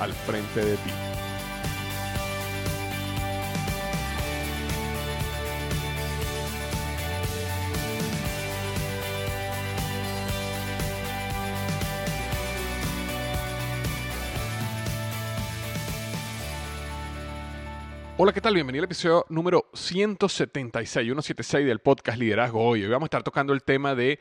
al frente de ti. Hola, ¿qué tal? Bienvenido al episodio número 176, 176 del podcast Liderazgo Hoy. Hoy vamos a estar tocando el tema de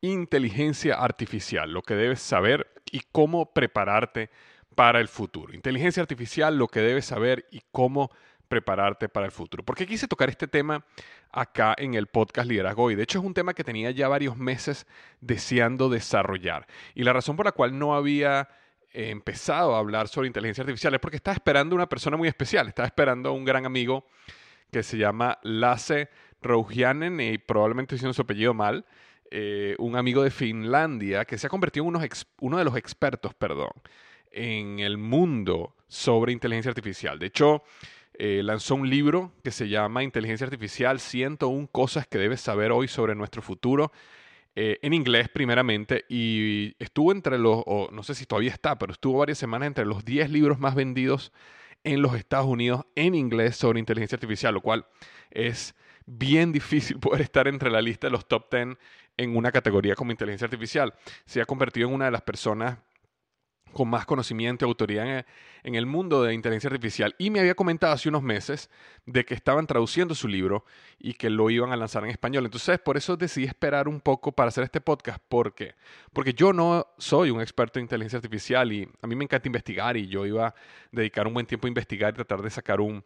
inteligencia artificial, lo que debes saber y cómo prepararte para el futuro. Inteligencia artificial, lo que debes saber y cómo prepararte para el futuro. Porque quise tocar este tema acá en el podcast Liderazgo y de hecho es un tema que tenía ya varios meses deseando desarrollar. Y la razón por la cual no había empezado a hablar sobre inteligencia artificial es porque estaba esperando una persona muy especial, estaba esperando a un gran amigo que se llama Lasse Rouhianen y probablemente diciendo su apellido mal, eh, un amigo de Finlandia que se ha convertido en uno de los expertos, perdón, en el mundo sobre inteligencia artificial. De hecho, eh, lanzó un libro que se llama Inteligencia Artificial, 101 cosas que debes saber hoy sobre nuestro futuro. Eh, en inglés primeramente y estuvo entre los, o no sé si todavía está, pero estuvo varias semanas entre los 10 libros más vendidos en los Estados Unidos en inglés sobre inteligencia artificial, lo cual es bien difícil poder estar entre la lista de los top 10 en una categoría como inteligencia artificial. Se ha convertido en una de las personas con más conocimiento y autoridad en el mundo de inteligencia artificial. Y me había comentado hace unos meses de que estaban traduciendo su libro y que lo iban a lanzar en español. Entonces, por eso decidí esperar un poco para hacer este podcast. ¿Por qué? Porque yo no soy un experto en inteligencia artificial y a mí me encanta investigar y yo iba a dedicar un buen tiempo a investigar y tratar de sacar un,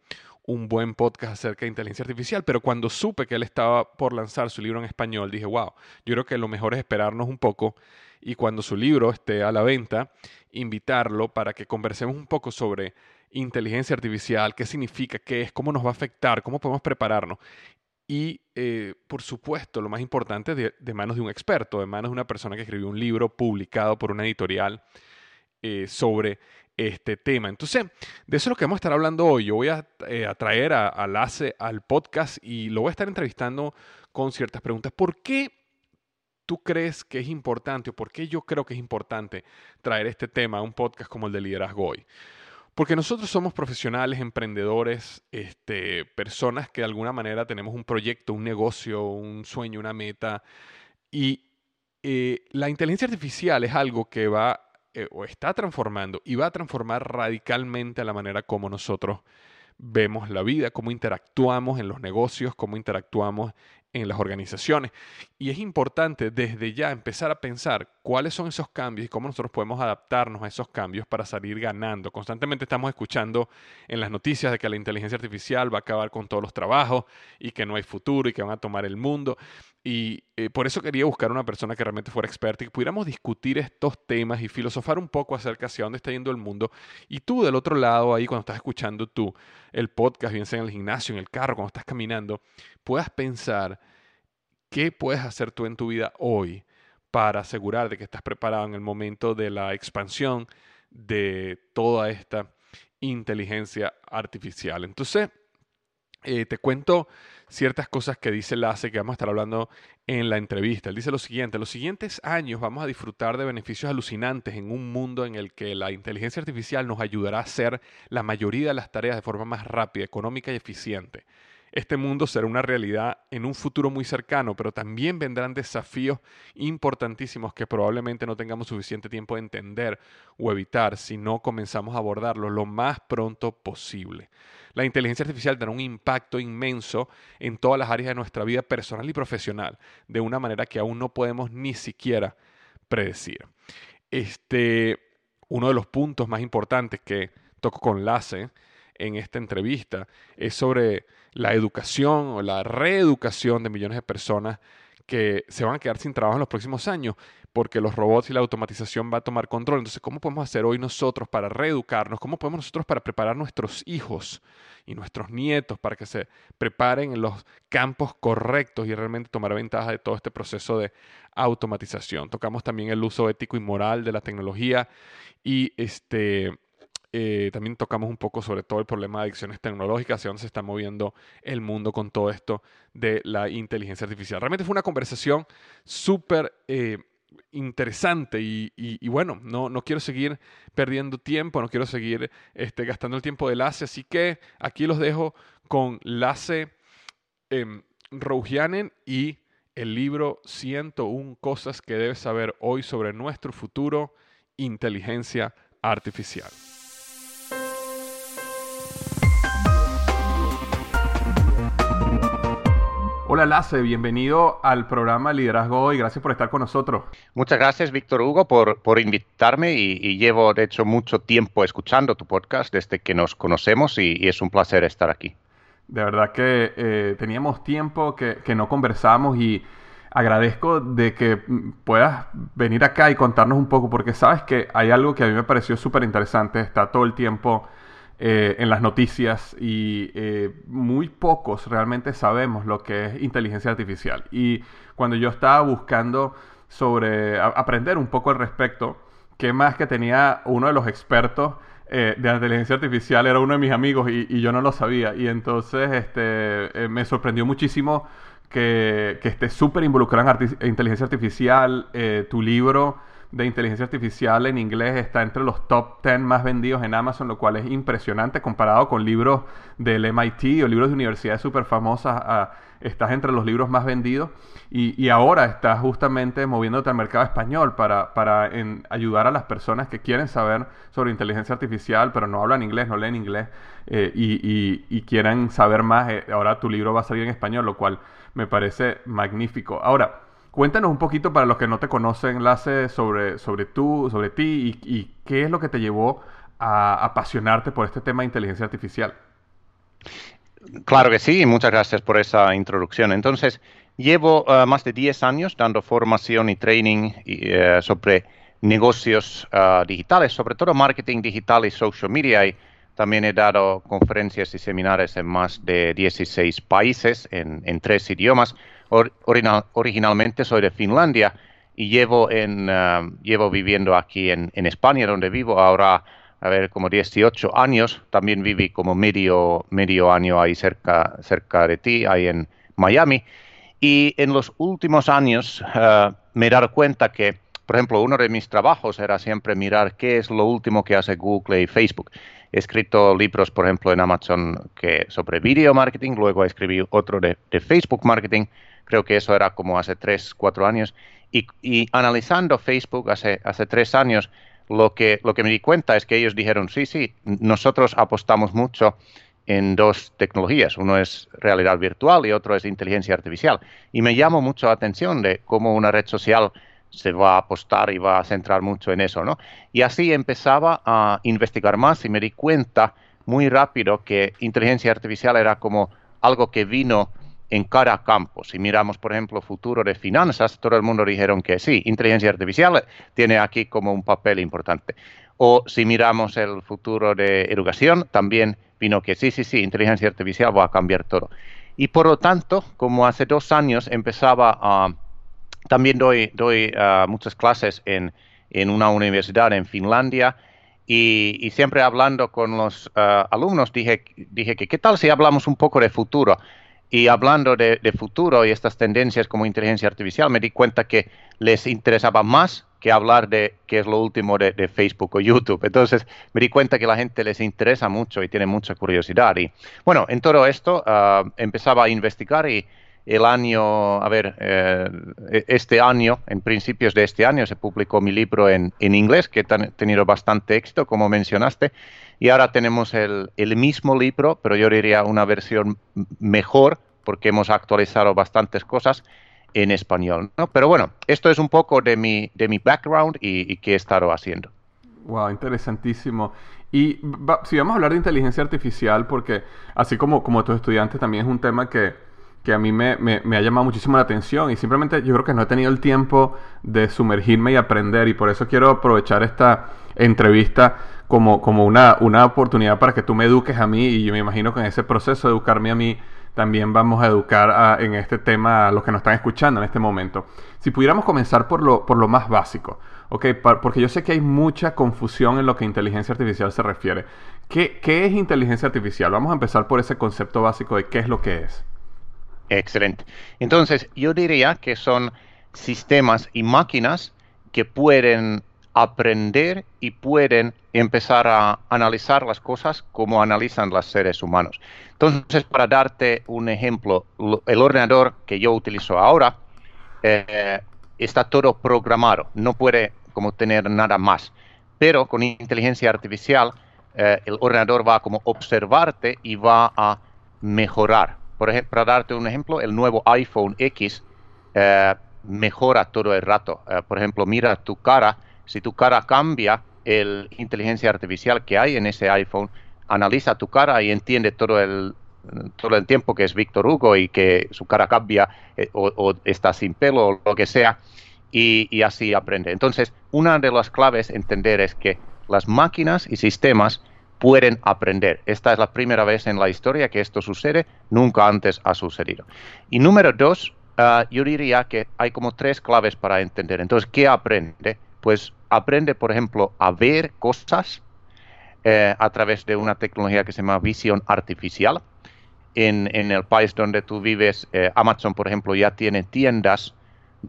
un buen podcast acerca de inteligencia artificial, pero cuando supe que él estaba por lanzar su libro en español, dije, wow, yo creo que lo mejor es esperarnos un poco y cuando su libro esté a la venta, invitarlo para que conversemos un poco sobre inteligencia artificial, qué significa, qué es, cómo nos va a afectar, cómo podemos prepararnos. Y, eh, por supuesto, lo más importante, de, de, manos de un experto, de manos de una persona que escribió un libro publicado por una editorial eh, sobre este tema. Entonces, de eso es lo que vamos a estar hablando hoy. Yo voy a, eh, traer a, a Lace al podcast y lo voy a estar entrevistando con ciertas preguntas. ¿Por qué tú crees que es importante o por qué yo creo que es importante traer este tema a un podcast como el de Liderazgo Hoy? Porque nosotros somos profesionales, emprendedores, este, personas que de alguna manera tenemos un proyecto, un negocio, un sueño, una meta. Y eh, la inteligencia artificial es algo que va eh, o está transformando y va a transformar radicalmente la manera como nosotros vemos la vida, cómo interactuamos en los negocios, cómo interactuamos en las organizaciones. Y es importante desde ya empezar a pensar cuáles son esos cambios y cómo nosotros podemos adaptarnos a esos cambios para salir ganando. Constantemente estamos escuchando en las noticias de que la inteligencia artificial va a acabar con todos los trabajos y que no hay futuro y que van a tomar el mundo. Y eh, por eso quería buscar una persona que realmente fuera experta y que pudiéramos discutir estos temas y filosofar un poco acerca hacia dónde está yendo el mundo. Y tú del otro lado, ahí cuando estás escuchando tú el podcast, bien sea en el gimnasio, en el carro, cuando estás caminando, puedas pensar qué puedes hacer tú en tu vida hoy para asegurar de que estás preparado en el momento de la expansión de toda esta inteligencia artificial. Entonces, eh, te cuento ciertas cosas que dice Lasse que vamos a estar hablando en la entrevista. Él dice lo siguiente, los siguientes años vamos a disfrutar de beneficios alucinantes en un mundo en el que la inteligencia artificial nos ayudará a hacer la mayoría de las tareas de forma más rápida, económica y eficiente. Este mundo será una realidad en un futuro muy cercano, pero también vendrán desafíos importantísimos que probablemente no tengamos suficiente tiempo de entender o evitar si no comenzamos a abordarlos lo más pronto posible. La inteligencia artificial tendrá un impacto inmenso en todas las áreas de nuestra vida personal y profesional, de una manera que aún no podemos ni siquiera predecir. Este, uno de los puntos más importantes que toco con Lasse en esta entrevista es sobre la educación o la reeducación de millones de personas que se van a quedar sin trabajo en los próximos años porque los robots y la automatización va a tomar control. Entonces, ¿cómo podemos hacer hoy nosotros para reeducarnos? ¿Cómo podemos nosotros para preparar nuestros hijos y nuestros nietos para que se preparen en los campos correctos y realmente tomar ventaja de todo este proceso de automatización? Tocamos también el uso ético y moral de la tecnología y este eh, también tocamos un poco sobre todo el problema de adicciones tecnológicas, hacia dónde se está moviendo el mundo con todo esto de la inteligencia artificial. Realmente fue una conversación súper eh, interesante y, bueno, no, no, quiero seguir perdiendo tiempo, no quiero seguir este, gastando el tiempo de Lasse, así que aquí los dejo con Lasse eh, y el libro 101 cosas que debes saber hoy sobre nuestro futuro, inteligencia artificial. Lace, bienvenido al programa Liderazgo y gracias por estar con nosotros. Muchas gracias Víctor Hugo por, por invitarme y, llevo de hecho mucho tiempo escuchando tu podcast desde que nos conocemos y, es un placer estar aquí. De verdad que eh, teníamos tiempo que, que no conversamos y agradezco de que puedas venir acá y contarnos un poco porque sabes que hay algo que a mí me pareció súper interesante, está todo el tiempo eh, en las noticias y eh, muy pocos realmente sabemos lo que es inteligencia artificial. Y cuando yo estaba buscando sobre aprender un poco al respecto, qué más que tenía uno de los expertos eh, de inteligencia artificial era uno de mis amigos y, yo no lo sabía. Y entonces este, me sorprendió muchísimo que, que estés súper involucrado en inteligencia artificial. tu libro de inteligencia artificial en inglés está entre los top 10 más vendidos en Amazon, lo cual es impresionante comparado con libros del MIT o libros de universidades súper famosas. Ah, estás entre los libros más vendidos y, ahora estás justamente moviéndote al mercado español para, para ayudar a las personas que quieren saber sobre inteligencia artificial, pero no hablan inglés, no leen inglés eh, y, y, quieran saber más. Eh, ahora tu libro va a salir en español, lo cual me parece magnífico. Ahora, Cuéntanos un poquito para los que no te conocen, Lace, sobre, sobre tú, sobre ti y, qué es lo que te llevó a apasionarte por este tema de inteligencia artificial. Claro que sí, muchas gracias por esa introducción. Entonces, llevo eh, más de 10 años dando formación y training eh, sobre negocios eh, digitales, sobre todo marketing digital y social media. También he dado conferencias y seminarios en más de 16 países en, en tres idiomas originalmente soy de Finlandia y llevo, en, uh, llevo viviendo aquí en, en, España, donde vivo ahora, a ver, como 18 años. También viví como medio, medio año ahí cerca, cerca de ti, ahí en Miami. Y en los últimos años uh, me he dado cuenta que, por ejemplo, uno de mis trabajos era siempre mirar qué es lo último que hace Google y Facebook. He escrito libros, por ejemplo, en Amazon que sobre video marketing, luego escribí otro de, de Facebook marketing creo que eso era como hace tres, cuatro años, y, analizando Facebook hace, hace tres años, lo que, lo que me di cuenta es que ellos dijeron, sí, sí, nosotros apostamos mucho en dos tecnologías. Uno es realidad virtual y otro es inteligencia artificial. Y me llamó mucho la atención de cómo una red social se va a apostar y va a centrar mucho en eso, ¿no? Y así empezaba a investigar más y me di cuenta muy rápido que inteligencia artificial era como algo que vino en cada campo. Si miramos, por ejemplo, futuro de finanzas, todo el mundo dijeron que sí, inteligencia artificial tiene aquí como un papel importante. O si miramos el futuro de educación, también vino que sí, sí, sí, inteligencia artificial va a cambiar todo. Y por lo tanto, como hace dos años empezaba a... También doy, doy ah, muchas clases en, en, una universidad en Finlandia y, siempre hablando con los ah, alumnos dije, dije que qué tal si hablamos un poco de futuro. Y hablando de, futuro y estas tendencias como inteligencia artificial, me di cuenta que les interesaba más que hablar de qué es lo último de, Facebook o YouTube. Entonces me di cuenta que la gente les interesa mucho y tiene mucha curiosidad. Y bueno, en todo esto ah, empezaba a investigar y el año, a ver, eh, este año, en principios de este año, se publicó mi libro en, en inglés, que ha tenido bastante éxito, como mencionaste. Y ahora tenemos el, el mismo libro, pero yo diría una versión mejor, porque hemos actualizado bastantes cosas en español. ¿no? Pero bueno, esto es un poco de mi, de mi background y, qué he estado haciendo. Wow, interesantísimo. Y si vamos a hablar de inteligencia artificial, porque así como, como tus estudiantes también es un tema que, que a mí me, me, me, ha llamado muchísimo la atención y simplemente yo creo que no he tenido el tiempo de sumergirme y aprender y por eso quiero aprovechar esta entrevista como, como una, una oportunidad para que tú me eduques a mí y yo me imagino que en ese proceso de educarme a mí también vamos a educar en este tema a los que nos están escuchando en este momento. Si pudiéramos comenzar por lo, por lo más básico, ¿ok? porque yo sé que hay mucha confusión en lo que inteligencia artificial se refiere. ¿Qué, ¿Qué es inteligencia artificial? Vamos a empezar por ese concepto básico de qué es lo que es. Excelente. Entonces, yo diría que son sistemas y máquinas que pueden aprender y pueden empezar a analizar las cosas como analizan los seres humanos. Entonces, para darte un ejemplo, el ordenador que yo utilizo ahora eh, está todo programado, no puede como tener nada más. Pero con inteligencia artificial, eh, el ordenador va a como observarte y va a mejorar. Por ejemplo, para darte un ejemplo, el nuevo iPhone X eh, mejora todo el rato. por ejemplo, mira tu cara si tu cara cambia, el inteligencia artificial que hay en ese iPhone analiza tu cara y entiende todo el, todo el tiempo que es Víctor Hugo y que su cara cambia eh, o, está sin pelo o lo que sea y, así aprende. Entonces, una de las claves entender es que las máquinas y sistemas pueden aprender. Esta es la primera vez en la historia que esto sucede, nunca antes ha sucedido. Y número dos, ah, yo diría que hay como tres claves para entender. Entonces, ¿qué aprende? Pues aprende, por ejemplo, a ver cosas eh, a través de una tecnología que se llama visión artificial. En, el país donde tú vives, eh, Amazon, por ejemplo, ya tiene tiendas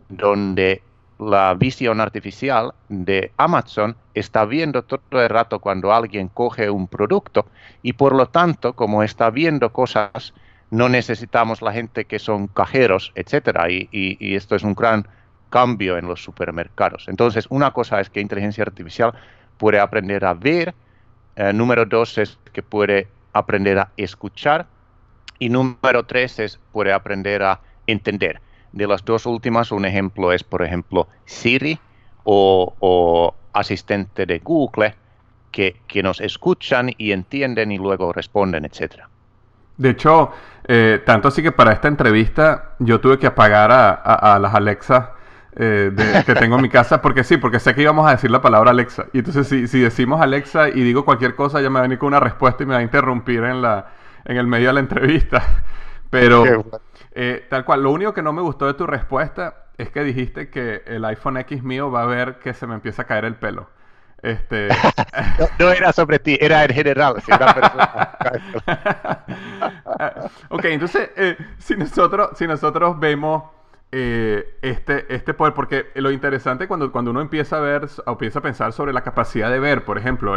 donde la visión artificial de Amazon está viendo todo el rato cuando alguien coge un producto y por lo tanto, como está viendo cosas, no necesitamos la gente que son cajeros, etcétera. y esto es un gran cambio en los supermercados. Entonces, una cosa es que inteligencia artificial puede aprender a ver, eh, número dos es que puede aprender a escuchar y número tres es puede aprender a entender. De las dos últimas, un ejemplo es, por ejemplo, Siri o, asistente de Google, que, nos escuchan y entienden y luego responden, etc. De hecho, eh, tanto así que para esta entrevista yo tuve que apagar a, a las Alexa eh, que tengo en mi casa, porque sí, porque sé que íbamos a decir la palabra Alexa. Y entonces si, si decimos Alexa y digo cualquier cosa, ya me va a venir con una respuesta y me va a interrumpir en, la, en el medio de la entrevista. Pero eh, tal cual, lo único que no me gustó de tu respuesta es que dijiste que el iPhone X mío va a ver que se me empieza a caer el pelo. Este... no, era sobre ti, era en general. ok, entonces, eh, si, nosotros, si nosotros vemos eh, este, este poder, porque lo interesante cuando, cuando uno empieza a ver o a pensar sobre la capacidad de ver, por ejemplo,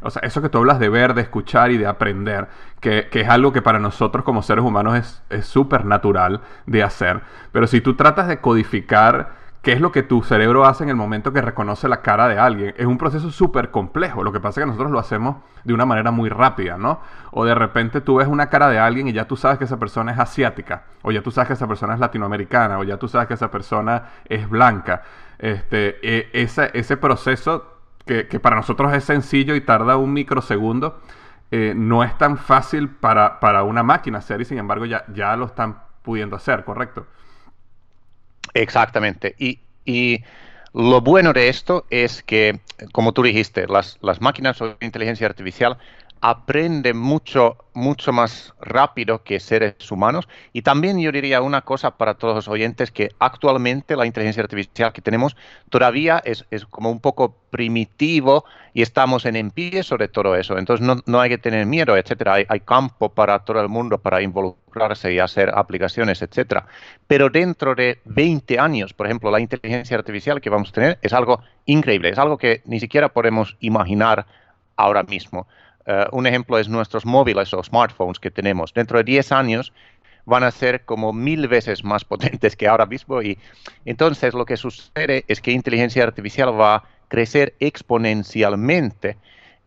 o sea, eso que tú hablas de ver, de escuchar y de aprender, que, es algo que para nosotros como seres humanos es súper natural de hacer, pero si tú tratas de codificar qué es lo que tu cerebro hace en el momento que reconoce la cara de alguien. Es un proceso súper complejo. Lo que pasa es que nosotros lo hacemos de una manera muy rápida, ¿no? O de repente tú ves una cara de alguien y ya tú sabes que esa persona es asiática, o ya tú sabes que esa persona es latinoamericana, o ya tú sabes que esa persona es blanca. Este, e, ese, proceso que, para nosotros es sencillo y tarda un microsegundo, eh, no es tan fácil para, para, una máquina hacer y sin embargo ya, ya lo están pudiendo hacer, ¿correcto? Exactamente. Y, y lo bueno de esto es que, como tú dijiste, las, las máquinas o inteligencia artificial aprende mucho, mucho más rápido que seres humanos. Y también yo diría una cosa para todos los oyentes, que actualmente la inteligencia artificial que tenemos todavía es, como un poco primitivo y estamos en pie sobre todo eso. Entonces no, hay que tener miedo, etcétera. Hay, hay, campo para todo el mundo para involucrarse y hacer aplicaciones, etcétera. Pero dentro de 20 años, por ejemplo, la inteligencia artificial que vamos a tener es algo increíble, es algo que ni siquiera podemos imaginar ahora mismo. Eh, un ejemplo es nuestros móviles o smartphones que tenemos. Dentro de 10 años van a ser como mil veces más potentes que ahora mismo y entonces lo que sucede es que inteligencia artificial va a crecer exponencialmente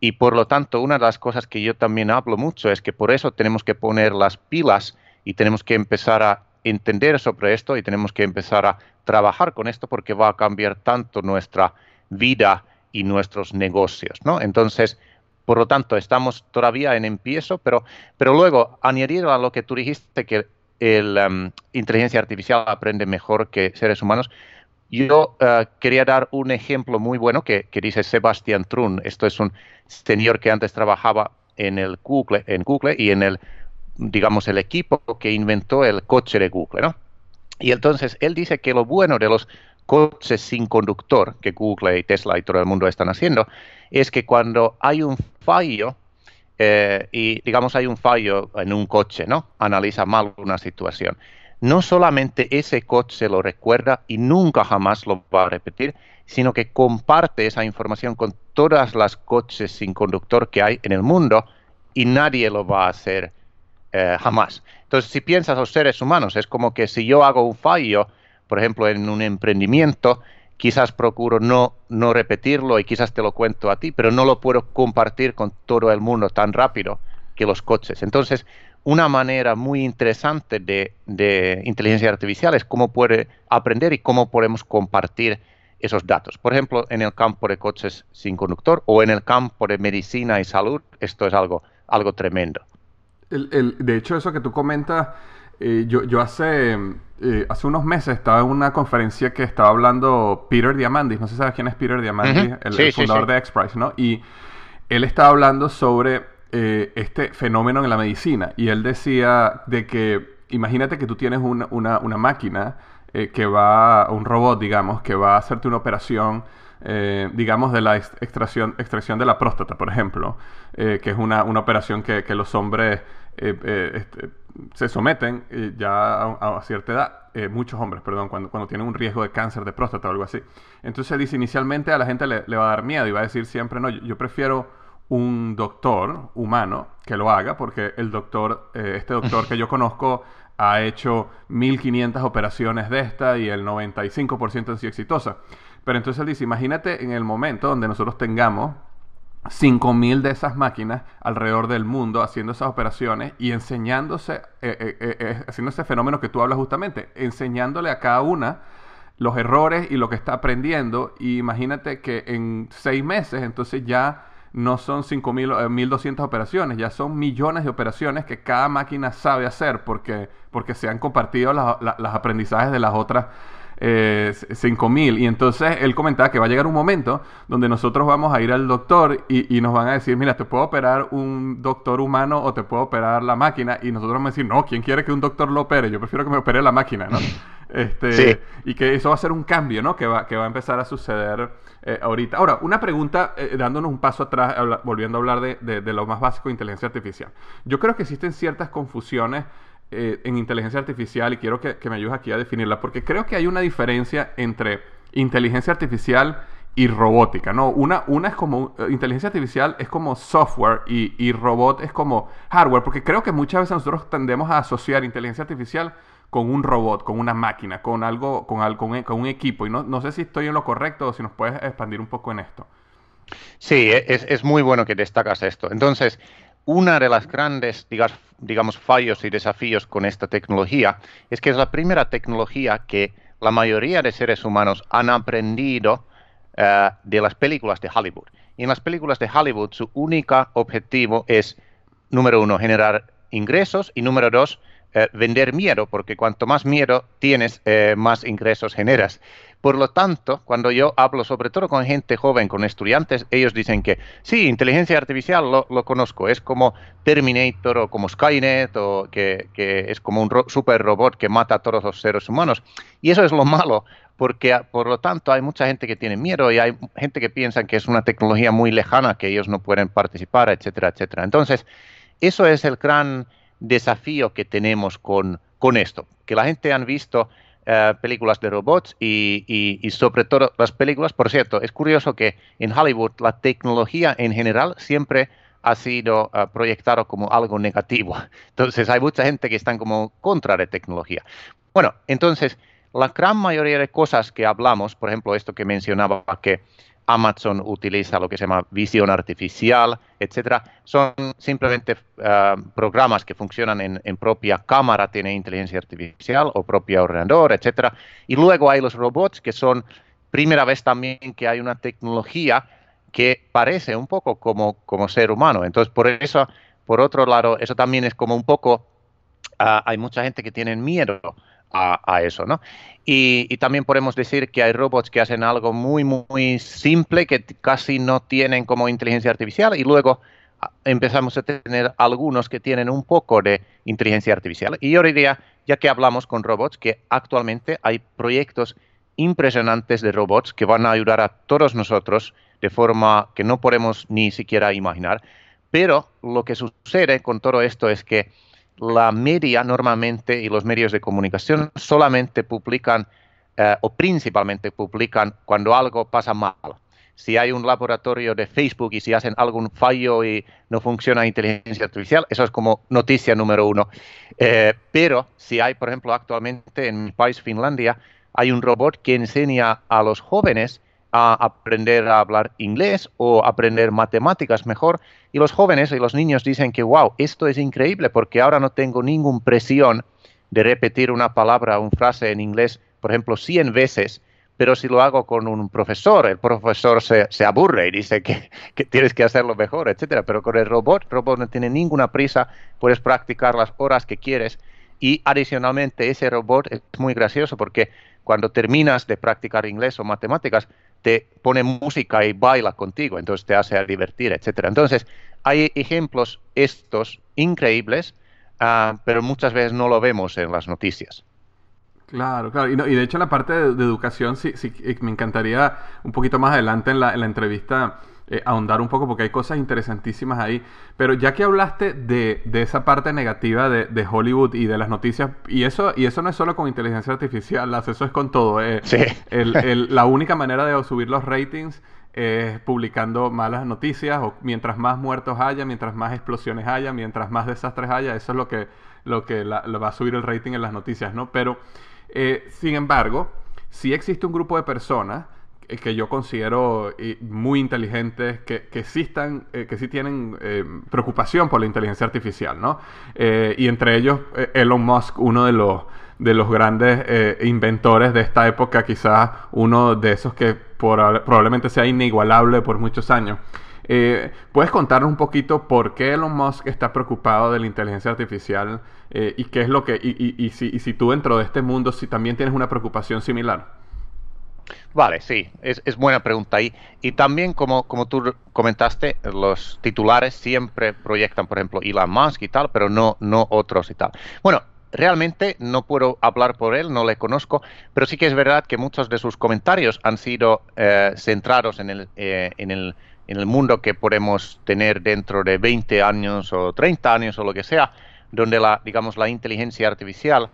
y por lo tanto una de las cosas que yo también hablo mucho es que por eso tenemos que poner las pilas y tenemos que empezar a entender sobre esto y tenemos que empezar a trabajar con esto porque va a cambiar tanto nuestra vida y nuestros negocios, ¿no? Entonces, por lo tanto, estamos todavía en empiezo, pero, pero luego, añadido a lo que tú dijiste, que la um, inteligencia artificial aprende mejor que seres humanos, yo uh, quería dar un ejemplo muy bueno que, dice Sebastian Trun. Esto es un señor que antes trabajaba en el Google, en Google y en el, digamos, el equipo que inventó el coche de Google, ¿no? Y entonces él dice que lo bueno de los coches sin conductor que Google y Tesla y todo el mundo están haciendo es que cuando hay un fallo eh, y digamos hay un fallo en un coche, ¿no? Analiza mal una situación. No solamente ese coche lo recuerda y nunca jamás lo va a repetir, sino que comparte esa información con todas las coches sin conductor que hay en el mundo y nadie lo va a hacer eh, jamás. Entonces, si piensas los seres humanos, es como que si yo hago un fallo, por ejemplo, en un emprendimiento, quizás procuro no, no repetirlo y quizás te lo cuento a ti, pero no lo puedo compartir con todo el mundo tan rápido que los coches. Entonces, una manera muy interesante de, de, inteligencia artificial es cómo puede aprender y cómo podemos compartir esos datos. Por ejemplo, en el campo de coches sin conductor o en el campo de medicina y salud, esto es algo, algo tremendo. de hecho, eso que tú comentas, eh, yo, yo hace eh, hace unos meses estaba en una conferencia que estaba hablando Peter Diamandis, no sé si sabes quién es Peter Diamandis, el, fundador de XPRIZE, ¿no? Y él estaba hablando sobre eh, este fenómeno en la medicina y él decía de que, imagínate que tú tienes una, una, una máquina que va, un robot, digamos, que va a hacerte una operación, digamos, de la extracción, extracción de la próstata, por ejemplo, que es una, una operación que, que los hombres este, se someten eh, ya a, cierta edad, eh, muchos hombres, perdón, cuando, cuando tienen un riesgo de cáncer de próstata o algo así. Entonces dice, inicialmente a la gente le, va a dar miedo y va a decir siempre, no, yo, prefiero un doctor humano que lo haga, porque el doctor, eh, este doctor que yo conozco ha hecho 1500 operaciones de esta y el 95% han sido exitosa. Pero entonces él dice, imagínate en el momento donde nosotros tengamos 5.000 de esas máquinas alrededor del mundo haciendo esas operaciones y enseñándose, eh, eh, eh, haciendo ese fenómeno que tú hablas justamente, enseñándole a cada una los errores y lo que está aprendiendo. Y imagínate que en seis meses, entonces ya no son 5.000, 1.200 operaciones, ya son millones de operaciones que cada máquina sabe hacer porque, porque se han compartido los aprendizajes de las otras eh, 5 mil. Y entonces él comentaba que va a llegar un momento donde nosotros vamos a ir al doctor y, nos van a decir, mira, te puedo operar un doctor humano o te puedo operar la máquina. Y nosotros vamos a decir, no, ¿quién quiere que un doctor lo opere? Yo prefiero que me opere la máquina, ¿no? Este, Y que eso va a ser un cambio, ¿no? Que va, que va a empezar a suceder eh, ahorita. Ahora, una pregunta, eh, dándonos un paso atrás, volviendo a hablar de, de lo más básico de inteligencia artificial. Yo creo que existen ciertas confusiones eh, en inteligencia artificial y quiero que, me ayudes aquí a definirla, porque creo que hay una diferencia entre inteligencia artificial y robótica, ¿no? Una, una es como, eh, inteligencia artificial es como software y, robot es como hardware, porque creo que muchas veces nosotros tendemos a asociar inteligencia artificial con un robot, con una máquina, con algo, con, algo, con, un equipo. Y no, no sé si estoy en lo correcto o si nos puedes expandir un poco en esto. Sí, es, es muy bueno que destacas esto. Entonces, una de las grandes, fallos y desafíos con esta tecnología es que es la primera tecnología que la mayoría de seres humanos han aprendido eh, de las películas de Hollywood. Y en las películas de Hollywood su único objetivo es, número uno, generar ingresos y número dos, eh, vender miedo, porque cuanto más miedo tienes, eh, más ingresos generas. Por lo tanto, cuando yo hablo sobre todo con gente joven, con estudiantes, ellos dicen que sí, inteligencia artificial lo, conozco, es como Terminator o como Skynet o que, es como un super robot que mata a todos los seres humanos. Y eso es lo malo, porque ah, por lo tanto hay mucha gente que tiene miedo y hay gente que piensa que es una tecnología muy lejana, que ellos no pueden participar, etcétera, etcétera. Entonces, eso es el gran desafío que tenemos con, esto, que la gente han visto eh, películas de robots y, sobre todo las películas, por cierto, es curioso que en Hollywood la tecnología en general siempre ha sido uh, proyectado como algo negativo. Entonces hay mucha gente que está como contra de tecnología. Bueno, entonces la gran mayoría de cosas que hablamos, por ejemplo, esto que mencionaba que Amazon utiliza lo que se llama visión artificial, etcétera. Son simplemente ah, programas que funcionan en, propia cámara, tiene inteligencia artificial o propio ordenador, etcétera. Y luego hay los robots que son primera vez también que hay una tecnología que parece un poco como, como ser humano. Entonces, por eso, por otro lado, eso también es como un poco, ah, hay mucha gente que tiene miedo a, eso, ¿no? Y, también podemos decir que hay robots que hacen algo muy, muy simple, que casi no tienen como inteligencia artificial, y luego empezamos a tener algunos que tienen un poco de inteligencia artificial. Y yo diría, ya que hablamos con robots, que actualmente hay proyectos impresionantes de robots que van a ayudar a todos nosotros de forma que no podemos ni siquiera imaginar. Pero lo que sucede con todo esto es que la media normalmente y los medios de comunicación solamente publican eh, o principalmente publican cuando algo pasa mal. Si hay un laboratorio de Facebook y si hacen algún fallo y no funciona inteligencia artificial, eso es como noticia número uno. Eh, pero si hay, por ejemplo, actualmente en mi país, Finlandia, hay un robot que enseña a los jóvenes aprender a hablar inglés o aprender matemáticas mejor. Y los jóvenes y los niños dicen que, wow, esto es increíble porque ahora no tengo ninguna presión de repetir una palabra o una frase en inglés, por ejemplo, 100 veces, pero si lo hago con un profesor, el profesor se, se aburre y dice que, que, tienes que hacerlo mejor, etcétera. Pero con el robot, el robot no tiene ninguna prisa, puedes practicar las horas que quieres. Y adicionalmente, ese robot es muy gracioso porque cuando terminas de practicar inglés o matemáticas, te pone música y baila contigo, entonces te hace divertir, etcétera. Entonces, hay ejemplos estos increíbles, ah, pero muchas veces no lo vemos en las noticias. Claro, claro. Y, de hecho la parte de, educación sí, sí, me encantaría un poquito más adelante en la, en la entrevista eh, ahondar un poco porque hay cosas interesantísimas ahí. Pero ya que hablaste de, esa parte negativa de, Hollywood y de las noticias, y eso, y eso no es solo con inteligencia artificial, eso es con todo. Eh, la única manera de subir los ratings es publicando malas noticias o mientras más muertos haya, mientras más explosiones haya, mientras más desastres haya, eso es lo que, lo que va a subir el rating en las noticias, ¿no? Pero, eh, sin embargo, si existe un grupo de personas que yo considero eh, muy inteligentes, que, que sí, eh, que sí tienen eh, preocupación por la inteligencia artificial, ¿no? y entre ellos Elon Musk, uno de los, de los grandes inventores de esta época, quizás uno de esos que probablemente sea inigualable por muchos años. ¿Puedes contarnos un poquito por qué Elon Musk está preocupado de la inteligencia artificial y qué es lo que, y, y, si, y si tú dentro de este mundo si también tienes una preocupación similar? Vale, sí, es, buena pregunta. Y, y también, como, como tú comentaste, los titulares siempre proyectan, por ejemplo, Elon Musk y tal, pero no, no otros y tal. Bueno, realmente no puedo hablar por él, no le conozco, pero sí que es verdad que muchos de sus comentarios han sido eh, centrados en el, eh, en, el, en el mundo que podemos tener dentro de 20 años o 30 años o lo que sea, donde la, digamos, la inteligencia artificial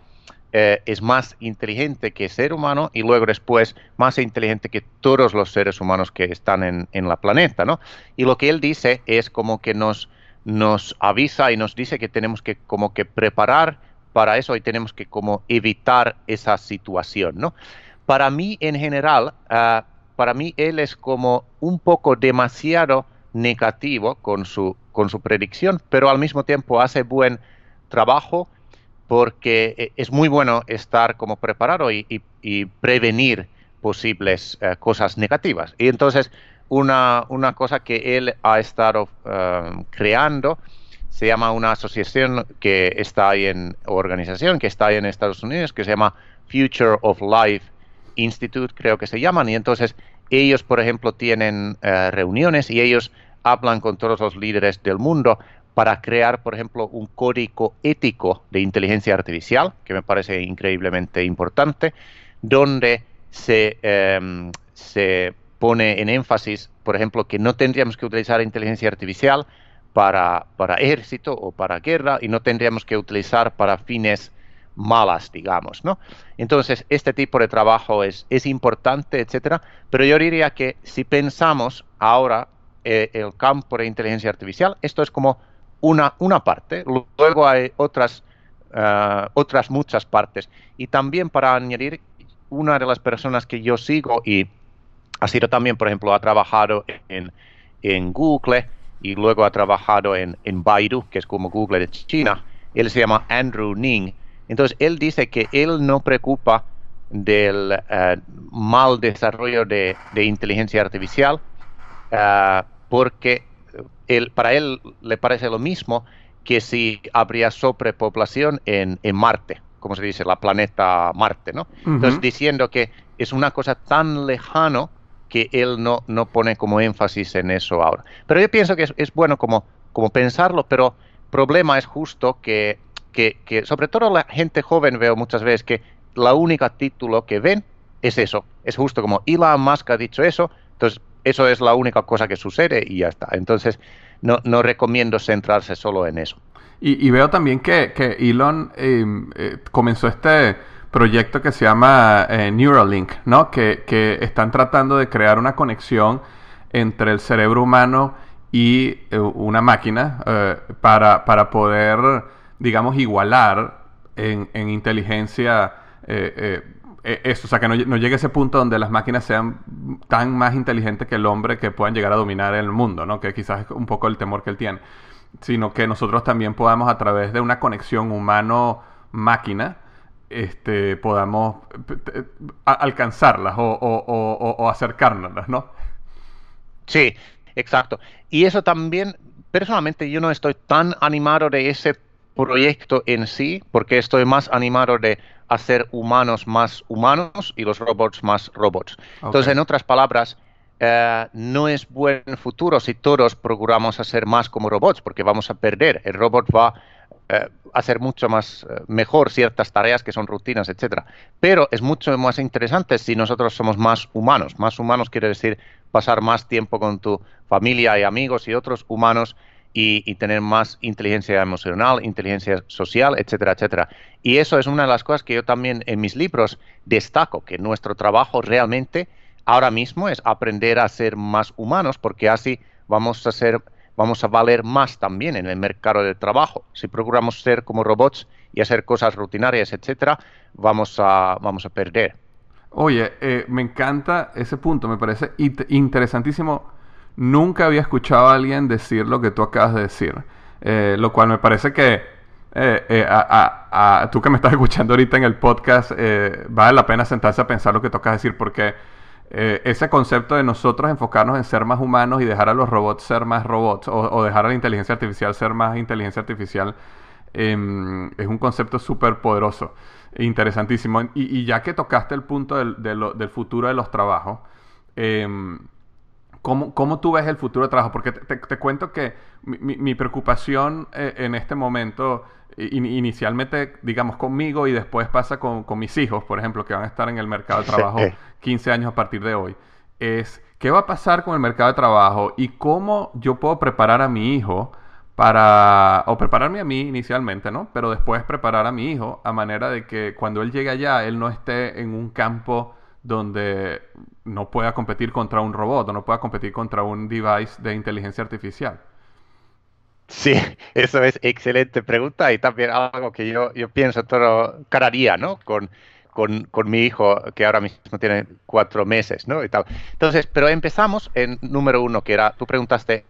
eh, es más inteligente que ser humano y luego después más inteligente que todos los seres humanos que están en, en la planeta, ¿no? Y lo que él dice es como que nos, nos avisa y nos dice que tenemos que como que preparar para eso y tenemos que como evitar esa situación, ¿no? Para mí, en general, ah, para mí él es como un poco demasiado negativo con su, con su predicción, pero al mismo tiempo hace buen trabajo porque eh, es muy bueno estar como preparado y, prevenir posibles eh, cosas negativas. Y entonces, una, una, cosa que él ha estado eh, creando se llama una asociación que está ahí en, organización que está ahí en Estados Unidos, que se llama Future of Life Institute, creo que se llaman, y entonces ellos, por ejemplo, tienen reuniones y ellos hablan con todos los líderes del mundo para crear, por ejemplo, un código ético de inteligencia artificial, que me parece increíblemente importante, donde se, em, se pone en énfasis, por ejemplo, que no tendríamos que utilizar inteligencia artificial para, para ejército o para guerra y no tendríamos que utilizar para fines malas, digamos, ¿no? Entonces, este tipo de trabajo es, es importante, etcétera, pero yo diría que si pensamos ahora eh, el campo de inteligencia artificial, esto es como una, una parte, luego hay otras, eh, otras muchas partes. Y también para añadir, una de las personas que yo sigo y ha sido también, por ejemplo, ha trabajado en, en Google y luego ha trabajado en, en Baidu, que es como Google de China, él se llama Andrew Ning. Entonces, él dice que él no preocupa del eh, mal desarrollo de, de inteligencia artificial, uh, porque él, para él le parece lo mismo que si habría sobrepoblación en, en Marte, como se dice, la planeta Marte, ¿no? Entonces, diciendo que es una cosa tan lejano que él no, no pone como énfasis en eso ahora. Pero yo pienso que es, bueno como, como pensarlo, pero el problema es justo que, que, que, sobre todo la gente joven veo muchas veces que la única título que ven es eso, es justo como Elon Musk ha dicho eso, entonces eso es la única cosa que sucede y ya está. Entonces, no, no recomiendo centrarse solo en eso. Y, veo también que, Elon em, eh, comenzó este proyecto que se llama eh, Neuralink, ¿no? Que, que, están tratando de crear una conexión entre el cerebro humano y eh, una máquina para, para, poder, digamos, igualar en inteligencia eh, eso, o sea, que no, llegue a ese punto donde las máquinas sean tan más inteligentes que el hombre que puedan llegar a dominar el mundo, ¿no? Que quizás es un poco el temor que él tiene. Sino que nosotros también podamos, a través de una conexión humano-máquina, este, podamos eh, alcanzarlas o, o, o, acercárnoslas, ¿no? Sí, exacto. Y eso también, personalmente, yo no estoy tan animado de ese proyecto en sí, porque estoy más animado de hacer humanos más humanos y los robots más robots. Entonces, en otras palabras, eh, no es buen futuro si todos procuramos hacer más como robots, porque vamos a perder. El robot va a eh, hacer mucho más eh, mejor ciertas tareas que son rutinas, etcétera. Pero es mucho más interesante si nosotros somos más humanos. Más humanos quiere decir pasar más tiempo con tu familia y amigos y otros humanos y, tener más inteligencia emocional, inteligencia social, etcétera, etcétera. Y eso es una de las cosas que yo también en mis libros destaco, que nuestro trabajo realmente ahora mismo es aprender a ser más humanos, porque así vamos a ser vamos a valer más también en el mercado de trabajo. Si procuramos ser como robots y hacer cosas rutinarias, etcétera, vamos a, vamos a perder. Oye, eh, me encanta ese punto, me parece interesantísimo Nunca había escuchado a alguien decir lo que tú acabas de decir. Eh, lo cual me parece que eh, eh, a, tú que me estás escuchando ahorita en el podcast, vale la pena sentarse a pensar lo que tocas decir, porque ese concepto de nosotros enfocarnos en ser más humanos y dejar a los robots ser más robots, o, dejar a la inteligencia artificial ser más inteligencia artificial, em, es un concepto súper poderoso interesantísimo. Y, ya que tocaste el punto del, del futuro de los trabajos, em, ¿Cómo, ¿Cómo, tú ves el futuro de trabajo? Porque te, cuento que mi, mi preocupación eh, en este momento, inicialmente, digamos, conmigo y después pasa con, con, mis hijos, por ejemplo, que van a estar en el mercado de trabajo 15 años a partir de hoy, es qué va a pasar con el mercado de trabajo y cómo yo puedo preparar a mi hijo para, o prepararme a mí inicialmente, ¿no? Pero después preparar a mi hijo a manera de que cuando él llegue allá, él no esté en un campo donde no pueda competir contra un robot o no pueda competir contra un device de inteligencia artificial. Sí, eso es excelente pregunta y también algo que yo, yo pienso todo cada día, ¿no? Con, con, con, mi hijo, que ahora mismo tiene cuatro meses, ¿no? Entonces, pero empezamos en número uno, que era, tú preguntaste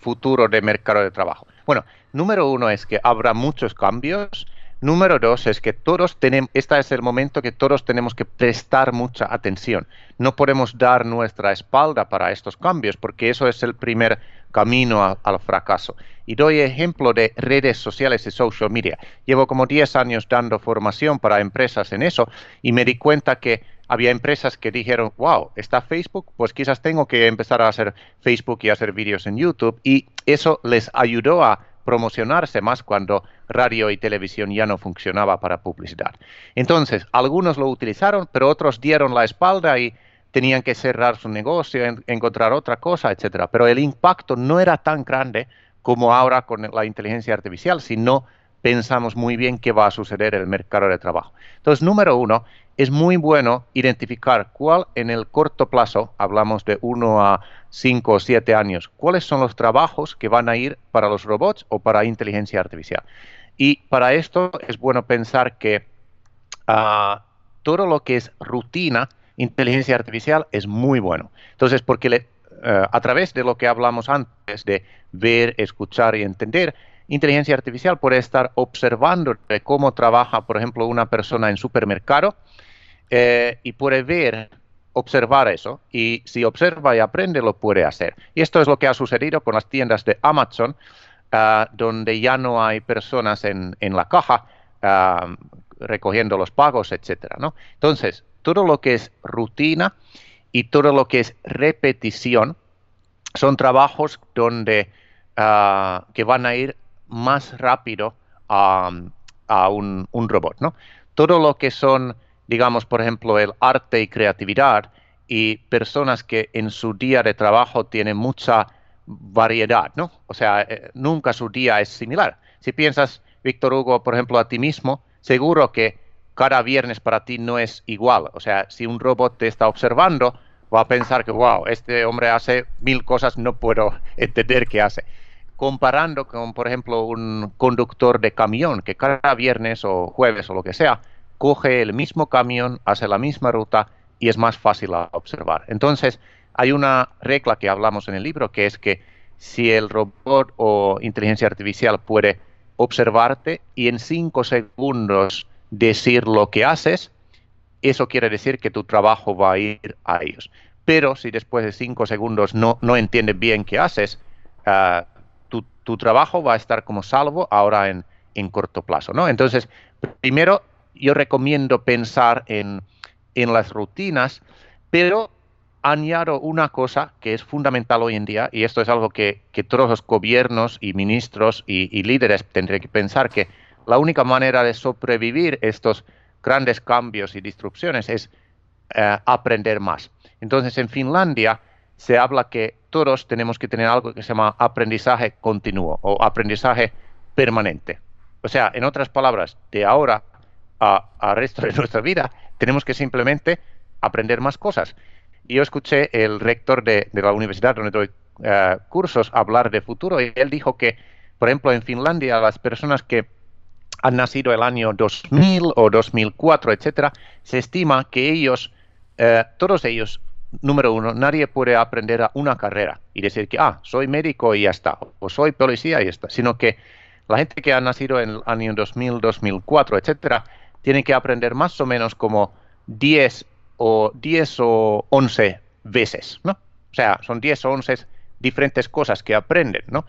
futuro de mercado de trabajo. Bueno, número uno es que habrá muchos cambios. Número dos es que todos tenemos, este es el momento que todos tenemos que prestar mucha atención. No podemos dar nuestra espalda para estos cambios porque eso es el primer camino al fracaso. Y doy ejemplo de redes sociales y social media. Llevo como 10 años dando formación para empresas en eso y me di cuenta que había empresas que dijeron, wow, está Facebook, pues quizás tengo que empezar a hacer Facebook y hacer vídeos en YouTube. Y eso les ayudó a promocionarse más cuando radio y televisión ya no funcionaba para publicidad. Entonces, algunos lo utilizaron, pero otros dieron la espalda y tenían que cerrar su negocio, encontrar otra cosa, etcétera. Pero el impacto no era tan grande como ahora con la inteligencia artificial, si no pensamos muy bien qué va a suceder en el mercado de trabajo. Entonces, número uno, es muy bueno identificar cuál en el corto plazo, hablamos de uno a cinco o siete años, cuáles son los trabajos que van a ir para los robots o para inteligencia artificial. Y para esto es bueno pensar que ah, todo lo que es rutina inteligencia artificial es muy bueno. Entonces, porque eh, a través de lo que hablamos antes de ver, escuchar y entender, inteligencia artificial puede estar observando cómo trabaja, por ejemplo, una persona en supermercado eh, y puede ver, observar eso y si observa y aprende lo puede hacer. Y esto es lo que ha sucedido con las tiendas de Amazon, ah, donde ya no hay personas en, en la caja ah, recogiendo los pagos, etcétera, ¿no? Entonces, todo lo que es rutina y todo lo que es repetición son trabajos donde ah, que van a ir más rápido a, un, robot, ¿no? Todo lo que son, digamos, por ejemplo, el arte y creatividad y personas que en su día de trabajo tienen mucha variedad, ¿no? O sea, eh, nunca su día es similar. Si piensas, Víctor Hugo, por ejemplo, a ti mismo, seguro que cada viernes para ti no es igual. O sea, si un robot te está observando, va a pensar que, wow, este hombre hace mil cosas, no puedo entender qué hace. Comparando con, por ejemplo, un conductor de camión que cada viernes o jueves o lo que sea, coge el mismo camión, hace la misma ruta y es más fácil a observar. Entonces, hay una regla que hablamos en el libro que es que si el robot o inteligencia artificial puede observarte y en cinco segundos decir lo que haces, eso quiere decir que tu trabajo va a ir a ellos. Pero si después de cinco segundos no, no entiendes bien qué haces, ah, tu, trabajo va a estar como salvo ahora en, en corto plazo. ¿no? Entonces, primero yo recomiendo pensar en, en las rutinas, pero añado una cosa que es fundamental hoy en día, y esto es algo que, que todos los gobiernos y ministros y, líderes tendrían que pensar, que la única manera de sobrevivir estos grandes cambios y disrupciones es eh, aprender más. Entonces, en Finlandia se habla que todos tenemos que tener algo que se llama aprendizaje continuo o aprendizaje permanente. O sea, en otras palabras, de ahora al resto de nuestra vida, tenemos que simplemente aprender más cosas. Yo escuché el rector de, la universidad donde doy eh, cursos hablar de futuro y él dijo que, por ejemplo, en Finlandia las personas que han nacido el año 2000 o 2004, etcétera, se estima que ellos, eh, todos ellos, número uno, nadie puede aprender a una carrera y decir que, ah, soy médico y ya está, o soy policía y ya está, sino que la gente que ha nacido en el año 2000, 2004, etcétera, tiene que aprender más o menos como 10 o 10 o 11 veces, ¿no? O sea, son 10 o 11 diferentes cosas que aprenden, ¿no?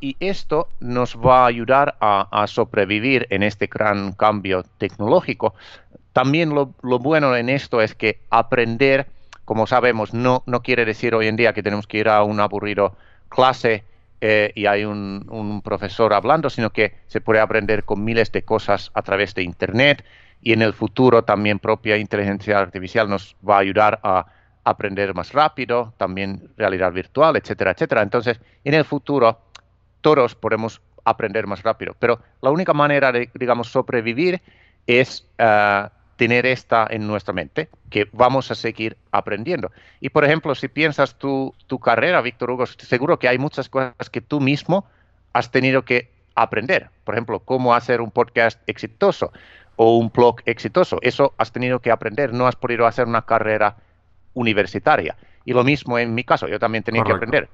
y esto nos va a ayudar a, sobrevivir en este gran cambio tecnológico. También lo, bueno en esto es que aprender, como sabemos, no, no quiere decir hoy en día que tenemos que ir a un aburrido clase eh, y hay un, un, profesor hablando, sino que se puede aprender con miles de cosas a través de Internet y en el futuro también propia inteligencia artificial nos va a ayudar a aprender más rápido, también realidad virtual, etcétera, etcétera. Entonces, en el futuro, todos podemos aprender más rápido, pero la única manera de, digamos, sobrevivir es eh, tener esta en nuestra mente, que vamos a seguir aprendiendo. Y, por ejemplo, si piensas tu, tu carrera, Víctor Hugo, seguro que hay muchas cosas que tú mismo has tenido que aprender. Por ejemplo, cómo hacer un podcast exitoso o un blog exitoso. Eso has tenido que aprender, no has podido hacer una carrera universitaria. Y lo mismo en mi caso, yo también tenía que aprender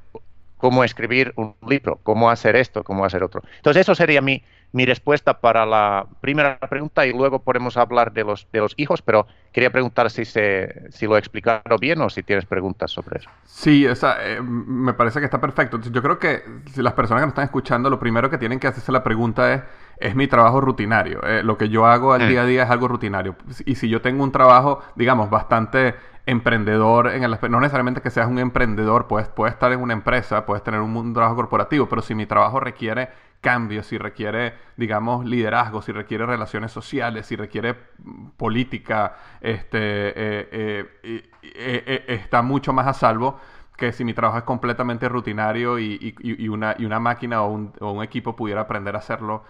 cómo escribir un libro, cómo hacer esto, cómo hacer otro. Entonces, eso sería mi, mi respuesta para la primera pregunta y luego podemos hablar de los, de los hijos, pero quería preguntar si, se, si lo he explicado bien o si tienes preguntas sobre eso. Sí, esa, eh, me parece que está perfecto. Yo creo que si las personas que nos están escuchando, lo primero que tienen que hacerse la pregunta es, ¿es mi trabajo rutinario? Eh, lo que yo hago al mm. día a día es algo rutinario. Y si yo tengo un trabajo, digamos, bastante emprendedor en el no necesariamente que seas un emprendedor, puedes, puedes estar en una empresa, puedes tener un, trabajo corporativo, pero si mi trabajo requiere cambios, si requiere, digamos, liderazgo, si requiere relaciones sociales, si requiere mm, política, este, eh, eh, eh, está mucho más a salvo que si mi trabajo es completamente rutinario y, una, y una máquina o un, o un equipo pudiera aprender a hacerlo.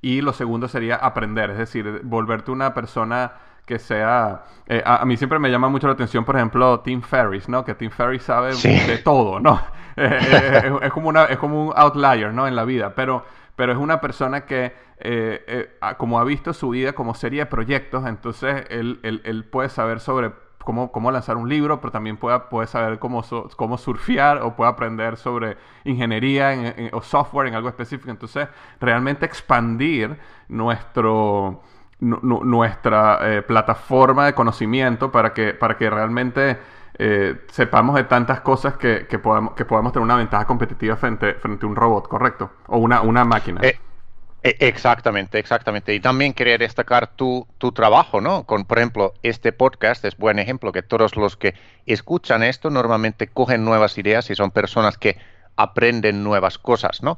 Y lo segundo sería aprender, es decir, volverte una persona que sea... Eh, a, mí siempre me llama mucho la atención, por ejemplo, Tim Ferriss, ¿no? Que Tim Ferriss sabe de todo, ¿no? Eh, eh, es, como una, es como un outlier, ¿no? En la vida, pero, pero es una persona que, como ha visto su vida como serie de proyectos, entonces él, él, él puede saber sobre Cómo, cómo, lanzar un libro, pero también puede, puede saber cómo, cómo surfear o puede aprender sobre ingeniería o software en algo específico. Entonces, realmente expandir nuestro, nuestra eh, plataforma de conocimiento para que, para que realmente eh, sepamos de tantas cosas que, que, podamos, que podamos tener una ventaja competitiva frente, frente a un robot, ¿correcto? O una, una máquina. Eh, exactamente, exactamente. Y también quería destacar tu, tu trabajo, ¿no? Con, por ejemplo, este podcast es buen ejemplo que todos los que escuchan esto normalmente cogen nuevas ideas y son personas que aprenden nuevas cosas, ¿no?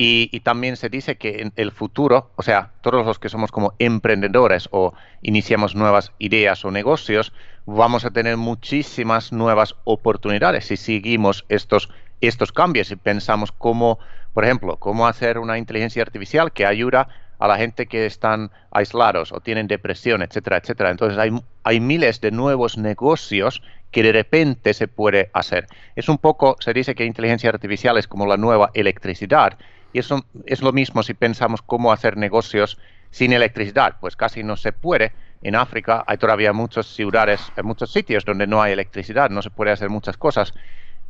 Y, también se dice que en el futuro, o sea, todos los que somos como emprendedores o iniciamos nuevas ideas o negocios, vamos a tener muchísimas nuevas oportunidades si seguimos estos, estos cambios y pensamos cómo, por ejemplo, cómo hacer una inteligencia artificial que ayuda a la gente que están aislados o tienen depresión, etcétera, etcétera. Entonces hay, hay miles de nuevos negocios que de repente se puede hacer. Es un poco, se dice que inteligencia artificial es como la nueva electricidad y eso es lo mismo si pensamos cómo hacer negocios sin electricidad, pues casi no se puede. En África hay todavía muchas ciudades, muchos sitios donde no hay electricidad, no se puede hacer muchas cosas.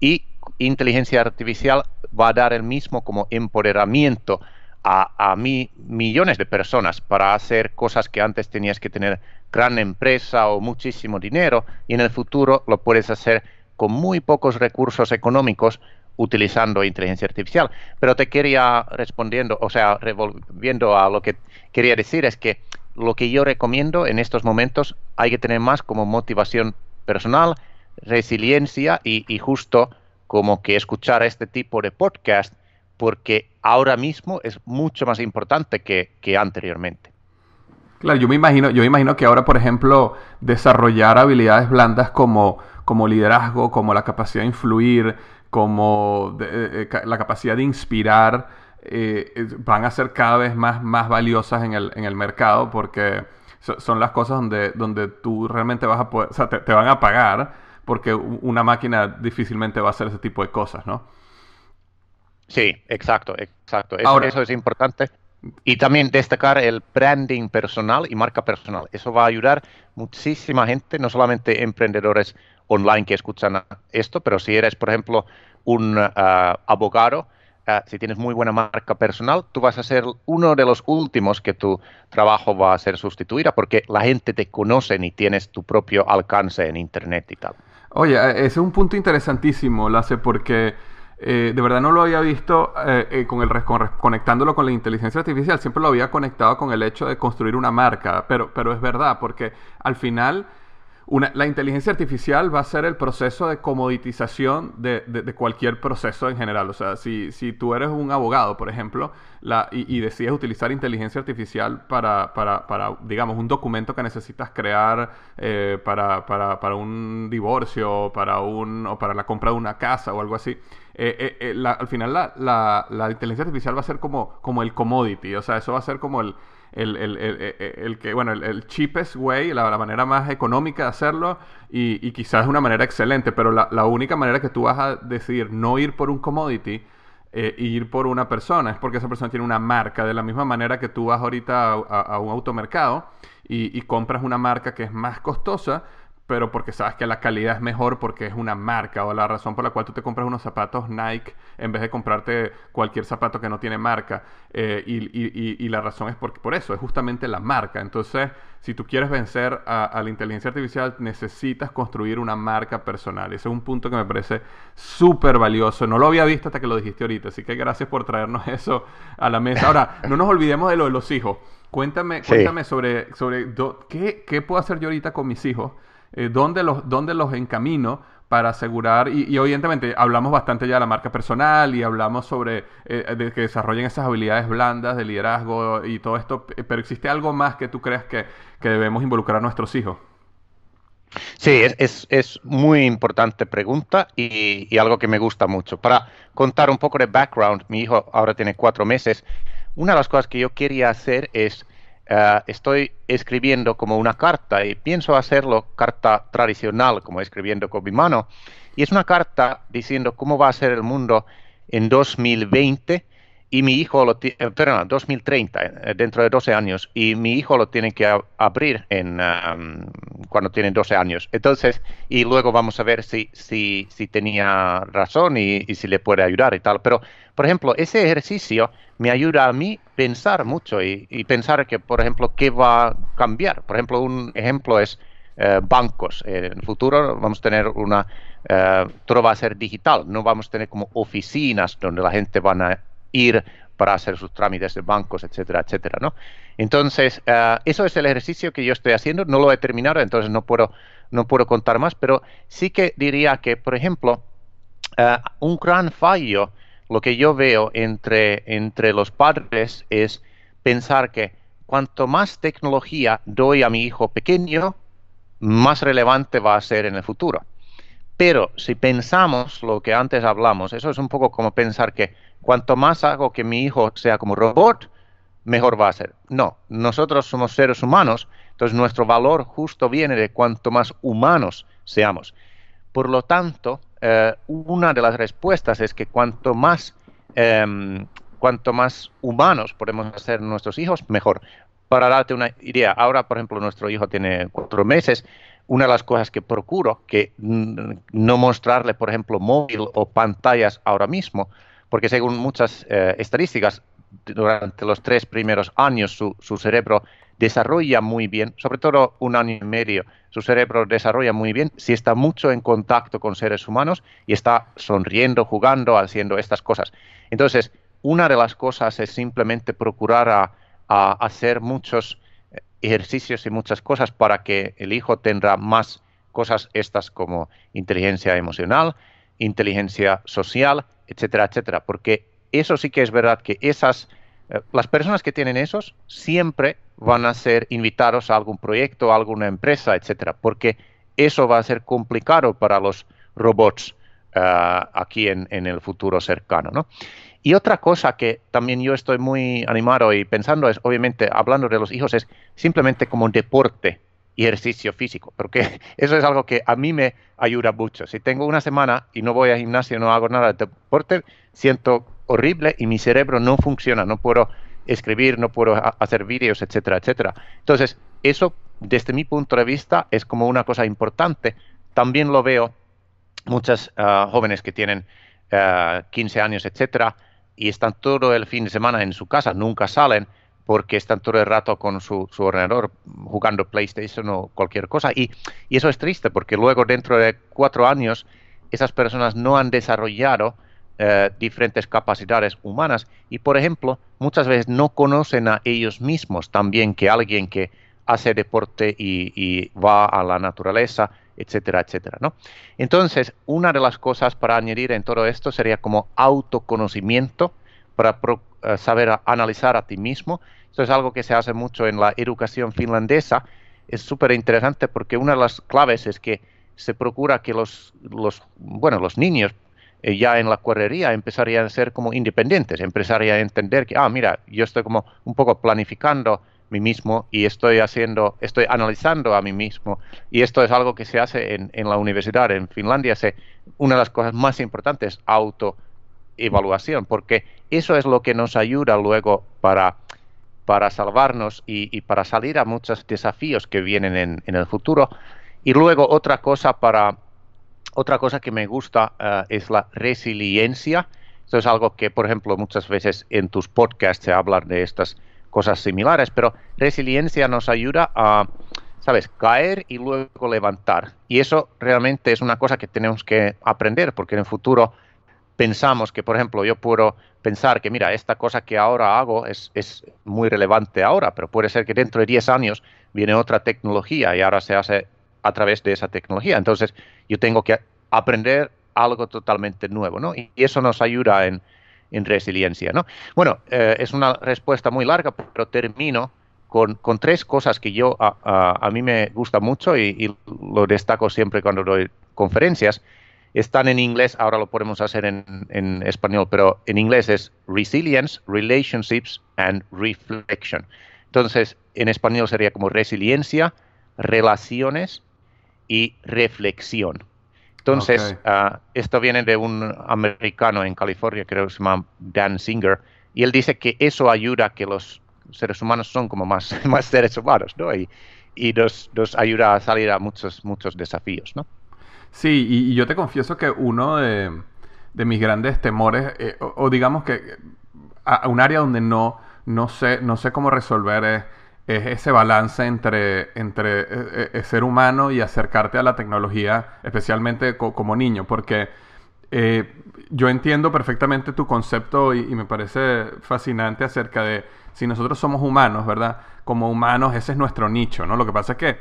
Y inteligencia artificial va a dar el mismo como empoderamiento a, a millones de personas para hacer cosas que antes tenías que tener gran empresa o muchísimo dinero y en el futuro lo puedes hacer con muy pocos recursos económicos utilizando inteligencia artificial. Pero te quería respondiendo, o sea, revolviendo a lo que quería decir es que lo que yo recomiendo en estos momentos hay que tener más como motivación personal, resiliencia y, justo como que escuchar este tipo de podcast porque ahora mismo es mucho más importante que, que anteriormente. Claro, yo me imagino, yo me imagino que ahora, por ejemplo, desarrollar habilidades blandas como, como liderazgo, como la capacidad de influir, como eh, eh, la capacidad de inspirar, eh, van a ser cada vez más, más valiosas en el, en el mercado porque son las cosas donde, donde tú realmente vas a poder, o sea, te, van a pagar porque una máquina difícilmente va a hacer ese tipo de cosas, ¿no? Sí, exacto, exacto. Eso, eso es importante. Y también destacar el branding personal y marca personal. Eso va a ayudar muchísima gente, no solamente emprendedores online que escuchan esto, pero si eres, por ejemplo, un ah, abogado, ah, si tienes muy buena marca personal, tú vas a ser uno de los últimos que tu trabajo va a ser sustituida porque la gente te conoce y tienes tu propio alcance en Internet y tal. Oye, eh, ese es un punto interesantísimo, Lace, porque eh, de verdad no lo había visto eh, con el, conectándolo con la inteligencia artificial, siempre lo había conectado con el hecho de construir una marca, pero, pero es verdad, porque al final la inteligencia artificial va a ser el proceso de comoditización de, cualquier proceso en general. O sea, si, tú eres un abogado, por ejemplo, y, decides utilizar inteligencia artificial para, para, para, digamos, un documento que necesitas crear eh, para, un divorcio para o para la compra de una casa o algo así, eh, eh, al final la, la, la inteligencia artificial va a ser como, como el commodity. O sea, eso va a ser como el el, el, el, el que, bueno, el, cheapest way, la, manera más económica de hacerlo y, y quizás una manera excelente, pero la, la, única manera que tú vas a decidir no ir por un commodity eh, ir por una persona, es porque esa persona tiene una marca. De la misma manera que tú vas ahorita a, un automercado y, compras una marca que es más costosa, pero porque sabes que la calidad es mejor porque es una marca o la razón por la cual tú te compras unos zapatos Nike en vez de comprarte cualquier zapato que no tiene marca. Eh, y, la razón es por, por eso, es justamente la marca. Entonces, si tú quieres vencer a, la inteligencia artificial, necesitas construir una marca personal. Ese es un punto que me parece súper valioso. No lo había visto hasta que lo dijiste ahorita, así que gracias por traernos eso a la mesa. Ahora, no nos olvidemos de lo de los hijos. Cuéntame, cuéntame sobre, sobre ¿qué, qué puedo hacer yo ahorita con mis hijos eh, ¿dónde, los, ¿dónde los encamino para asegurar? Y, evidentemente hablamos bastante ya de la marca personal y hablamos sobre eh, de que desarrollen esas habilidades blandas de liderazgo y todo esto, pero ¿existe algo más que tú creas que, debemos involucrar a nuestros hijos? Sí, es, es, muy importante pregunta y, y, algo que me gusta mucho. Para contar un poco de background, mi hijo ahora tiene cuatro meses. Una de las cosas que yo quería hacer es eh, estoy escribiendo como una carta y pienso hacerlo carta tradicional, como escribiendo con mi mano. Y es una carta diciendo cómo va a ser el mundo en 2020 y mi hijo lo tiene, eh, perdón, 2030, eh, dentro de 12 años, y mi hijo lo tiene que abrir en, um, cuando tiene 12 años. Entonces, y luego vamos a ver si, si, si tenía razón y, y, si le puede ayudar y tal. Pero, por ejemplo, ese ejercicio me ayuda a mí pensar mucho y, pensar que, por ejemplo, qué va a cambiar. Por ejemplo, un ejemplo es eh, bancos. en el futuro vamos a tener una, todo va a ser digital, no vamos a tener como oficinas donde la gente van a ir para hacer sus trámites de bancos, etcétera, etcétera, ¿no? Entonces, eh, eso es el ejercicio que yo estoy haciendo, no lo he terminado, entonces no puedo, no puedo contar más, pero sí que diría que, por ejemplo, eh, un gran fallo, lo que yo veo entre, entre los padres es pensar que cuanto más tecnología doy a mi hijo pequeño, más relevante va a ser en el futuro. Pero si pensamos lo que antes hablamos, eso es un poco como pensar que cuanto más hago que mi hijo sea como robot, mejor va a ser. No, nosotros somos seres humanos, entonces nuestro valor justo viene de cuanto más humanos seamos. Por lo tanto, eh, una de las respuestas es que cuanto más, em, cuanto más humanos podemos hacer nuestros hijos, mejor. Para darte una idea, ahora, por ejemplo, nuestro hijo tiene cuatro meses. Una de las cosas que procuro que no mostrarle, por ejemplo, móvil o pantallas ahora mismo, porque según muchas eh, estadísticas, durante los tres primeros años su, cerebro desarrolla muy bien, sobre todo un año y medio, su cerebro desarrolla muy bien si está mucho en contacto con seres humanos y está sonriendo, jugando, haciendo estas cosas. Entonces, una de las cosas es simplemente procurar a, hacer muchos ejercicios y muchas cosas para que el hijo tenga más cosas estas como inteligencia emocional, inteligencia social, etcétera, etcétera, porque eso sí que es verdad que esas, eh, las personas que tienen esos siempre van a ser invitados a algún proyecto, a alguna empresa, etcétera, porque eso va a ser complicado para los robots eh, aquí en, en, el futuro cercano, ¿no? Y otra cosa que también yo estoy muy animado y pensando es, obviamente, hablando de los hijos, es simplemente como deporte y ejercicio físico, porque eso es algo que a mí me ayuda mucho. Si tengo una semana y no voy al gimnasio, no hago nada de deporte, siento horrible y mi cerebro no funciona, no puedo escribir, no puedo hacer vídeos, etcétera, etcétera. Entonces, eso desde mi punto de vista es como una cosa importante. También lo veo muchas ah, jóvenes que tienen 15 ah, años, etcétera, y están todo el fin de semana en su casa, nunca salen porque están todo el rato con su, ordenador jugando PlayStation o cualquier cosa. Y, eso es triste porque luego dentro de cuatro años esas personas no han desarrollado eh, diferentes capacidades humanas y, por ejemplo, muchas veces no conocen a ellos mismos también que alguien que hace deporte y, va a la naturaleza, etcétera, etcétera, ¿no? Entonces, una de las cosas para añadir en todo esto sería como autoconocimiento para eh, saber analizar a ti mismo esto es algo que se hace mucho en la educación finlandesa. Es súper interesante porque una de las claves es que se procura que los, los, bueno, los niños eh, ya en la correría empezarían a ser como independientes, empezarían a entender que, ah, mira, yo estoy como un poco planificando mí mismo y estoy haciendo, estoy analizando a mí mismo. Y esto es algo que se hace en, en la universidad. En Finlandia se, una de las cosas más importantes es auto evaluación, porque eso es lo que nos ayuda luego para, para salvarnos y, para salir a muchos desafíos que vienen en, en, el futuro. Y luego otra cosa para otra cosa que me gusta eh, es la resiliencia. Esto es algo que, por ejemplo, muchas veces en tus podcasts se hablan de estas cosas similares, pero resiliencia nos ayuda a, ¿sabes?, caer y luego levantar. Y eso realmente es una cosa que tenemos que aprender, porque en el futuro pensamos que, por ejemplo, yo puedo pensar que, mira, esta cosa que ahora hago es, es muy relevante ahora, pero puede ser que dentro de 10 años viene otra tecnología y ahora se hace a través de esa tecnología. Entonces, yo tengo que aprender algo totalmente nuevo, ¿no? Y eso nos ayuda en, en resiliencia, ¿no? Bueno, eh, es una respuesta muy larga, pero termino con, con tres cosas que yo, a, a, mí me gusta mucho y, y, lo destaco siempre cuando doy conferencias. Están en inglés, ahora lo podemos hacer en, en español, pero en inglés es resilience, relationships and reflection. Entonces, en español sería como resiliencia, relaciones y reflexión. Entonces, ah, esto viene de un americano en California, creo que se llama Dan Singer, y él dice que eso ayuda a que los seres humanos son como más, más seres humanos, ¿no? Y, y nos, nos, ayuda a salir a muchos, muchos desafíos, ¿no? Sí, y, yo te confieso que uno de, mis grandes temores, eh, o, digamos que a, un área donde no, no, sé, no sé cómo resolver es es ese balance entre, entre eh, eh, ser humano y acercarte a la tecnología, especialmente como niño, porque eh, yo entiendo perfectamente tu concepto y, me parece fascinante acerca de si nosotros somos humanos, ¿verdad? Como humanos, ese es nuestro nicho, ¿no? Lo que pasa es que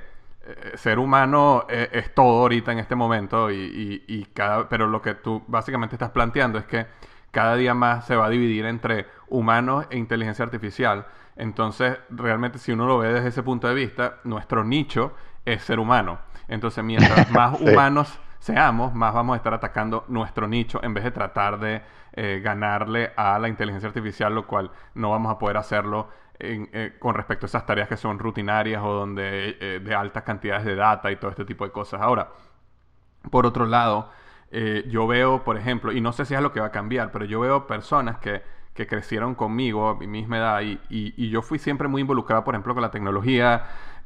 ser humano es, todo ahorita en este momento, y, y, cada, pero lo que tú básicamente estás planteando es que cada día más se va a dividir entre humanos e inteligencia artificial. Entonces, realmente si uno lo ve desde ese punto de vista, nuestro nicho es ser humano. Entonces, mientras más humanos seamos, más vamos a estar atacando nuestro nicho en vez de tratar de eh, ganarle a la inteligencia artificial, lo cual no vamos a poder hacerlo eh, con respecto a esas tareas que son rutinarias o donde eh, de altas cantidades de data y todo este tipo de cosas. Ahora, por otro lado, yo veo, por ejemplo, y no sé si es lo que va a cambiar, pero yo veo personas que que crecieron conmigo a mi misma edad y, y, yo fui siempre muy involucrado, por ejemplo, con la tecnología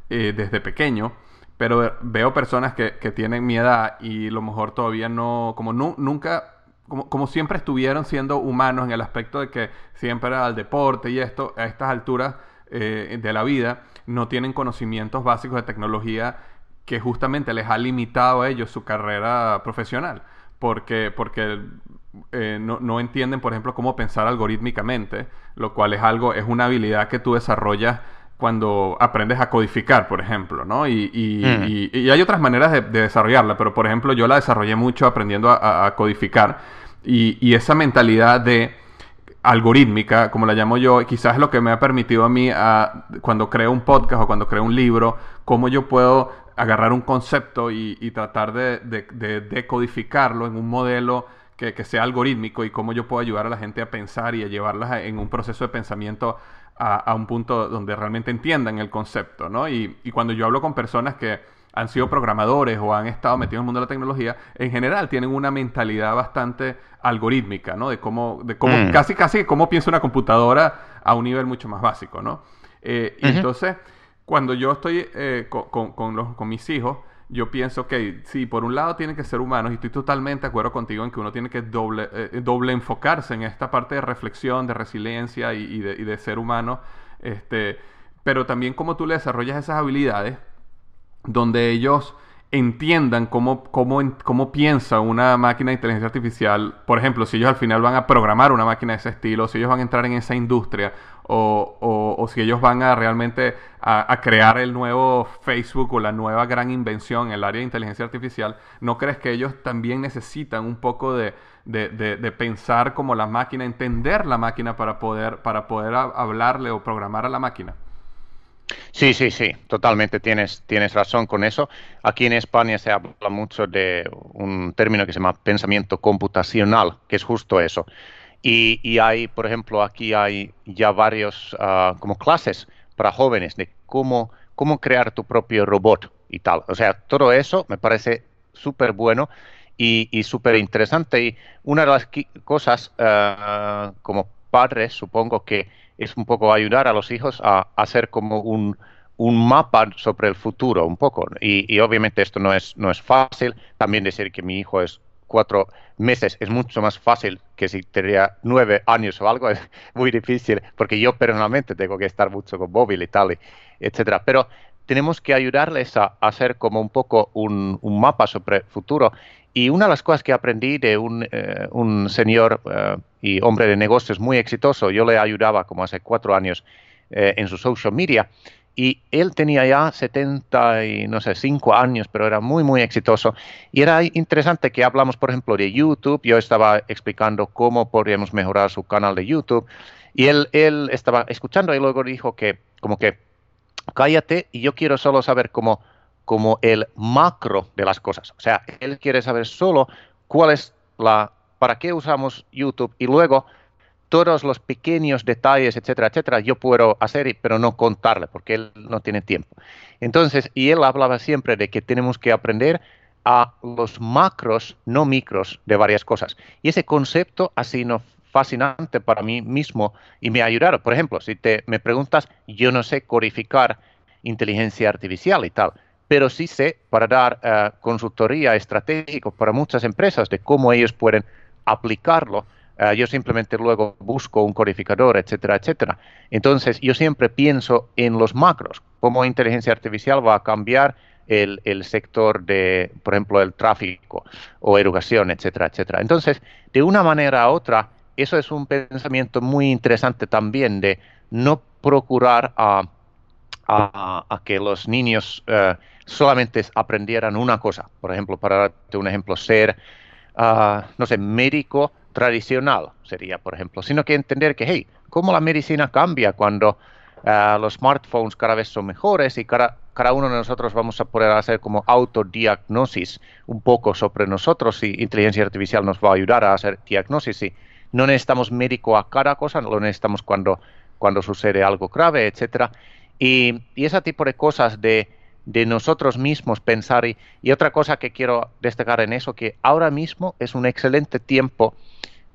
eh, desde pequeño, pero veo personas que, que, tienen mi edad y lo mejor todavía no, como nunca, como, como, siempre estuvieron siendo humanos en el aspecto de que siempre era el deporte y esto, a estas alturas eh, de la vida, no tienen conocimientos básicos de tecnología que justamente les ha limitado a ellos su carrera profesional porque, porque eh, no, no, entienden, por ejemplo, cómo pensar algorítmicamente, lo cual es algo, es una habilidad que tú desarrollas cuando aprendes a codificar, por ejemplo, ¿no? Y, y, y, hay otras maneras de, desarrollarla, pero por ejemplo yo la desarrollé mucho aprendiendo a, codificar y, esa mentalidad de algorítmica, como la llamo yo, quizás es lo que me ha permitido a mí, a, cuando creo un podcast o cuando creo un libro, cómo yo puedo agarrar un concepto y, tratar de, de decodificarlo en un modelo que, sea algorítmico y cómo yo puedo ayudar a la gente a pensar y a llevarlas en un proceso de pensamiento a, un punto donde realmente entiendan el concepto, ¿no? Y, cuando yo hablo con personas que han sido programadores o han estado metidos en el mundo de la tecnología, en general tienen una mentalidad bastante algorítmica, ¿no? De cómo, de cómo mm. casi, casi cómo piensa una computadora a un nivel mucho más básico, ¿no? Eh, y entonces, cuando yo estoy eh, con, con, los, con mis hijos, yo pienso que sí, por un lado tienen que ser humanos y estoy totalmente de acuerdo contigo en que uno tiene que doble, eh, doble enfocarse en esta parte de reflexión, de resiliencia y, de, y, de, ser humano, este, pero también cómo tú le desarrollas esas habilidades donde ellos entiendan cómo, cómo, cómo piensa una máquina de inteligencia artificial. Por ejemplo, si ellos al final van a programar una máquina de ese estilo, si ellos van a entrar en esa industria, o, o, si ellos van a realmente a, crear el nuevo Facebook o la nueva gran invención en el área de inteligencia artificial, ¿no crees que ellos también necesitan un poco de, de, de, pensar como la máquina, entender la máquina para poder, para poder hablarle o programar a la máquina? Sí, sí, sí, totalmente tienes, tienes razón con eso. Aquí en España se habla mucho de un término que se llama pensamiento computacional, que es justo eso. Y, y hay, por ejemplo, aquí hay ya varios uh, como clases para jóvenes de cómo, cómo crear tu propio robot y tal. O sea, todo eso me parece súper bueno y, súper interesante. Y una de las cosas uh, como padres, supongo que es un poco ayudar a los hijos a, hacer como un, un, mapa sobre el futuro, un poco. Y, obviamente esto no es, no es fácil. También decir que mi hijo es cuatro meses es mucho más fácil que si tenía nueve años o algo, es muy difícil, porque yo personalmente tengo que estar mucho con móvil y tal, etcétera. Pero tenemos que ayudarles a, hacer como un poco un, mapa sobre el futuro. Y una de las cosas que aprendí de un, eh, un señor eh, y hombre de negocios muy exitoso, yo le ayudaba como hace cuatro años eh, en su social media, y él tenía ya 70 y no sé, 5 años, pero era muy, muy exitoso. Y era interesante que hablamos, por ejemplo, de YouTube. Yo estaba explicando cómo podríamos mejorar su canal de YouTube. Y él, él estaba escuchando y luego dijo que, como que, cállate y yo quiero solo saber cómo, como el macro de las cosas. O sea, él quiere saber solo cuál es la, para qué usamos YouTube y luego todos los pequeños detalles, etcétera, etcétera, yo puedo hacer, pero no contarle, porque él no tiene tiempo. Entonces, y él hablaba siempre de que tenemos que aprender a los macros, no micros, de varias cosas. Y ese concepto ha sido fascinante para mí mismo y me ha ayudado. Por ejemplo, si te me preguntas, yo no sé codificar inteligencia artificial y tal, pero sí sé para dar uh, consultoría estratégica para muchas empresas de cómo ellos pueden aplicarlo Ah, yo simplemente luego busco un codificador, etcétera, etcétera. Entonces, yo siempre pienso en los macros, cómo inteligencia artificial va a cambiar el, el, sector de, por ejemplo, el tráfico o educación, etcétera, etcétera. Entonces, de una manera u otra, eso es un pensamiento muy interesante también de no procurar a, a, que los niños eh, solamente aprendieran una cosa. Por ejemplo, para darte un ejemplo, ser, uh, no sé, médico tradicional sería, por ejemplo, sino que entender que, hey, cómo la medicina cambia cuando uh, los smartphones cada vez son mejores y cada, cada uno de nosotros vamos a poder hacer como autodiagnosis un poco sobre nosotros y inteligencia artificial nos va a ayudar a hacer diagnosis y no necesitamos médico a cada cosa, lo necesitamos cuando, cuando sucede algo grave, etcétera. Y, y ese tipo de cosas de, de nosotros mismos pensar. Y, otra cosa que quiero destacar en eso, que ahora mismo es un excelente tiempo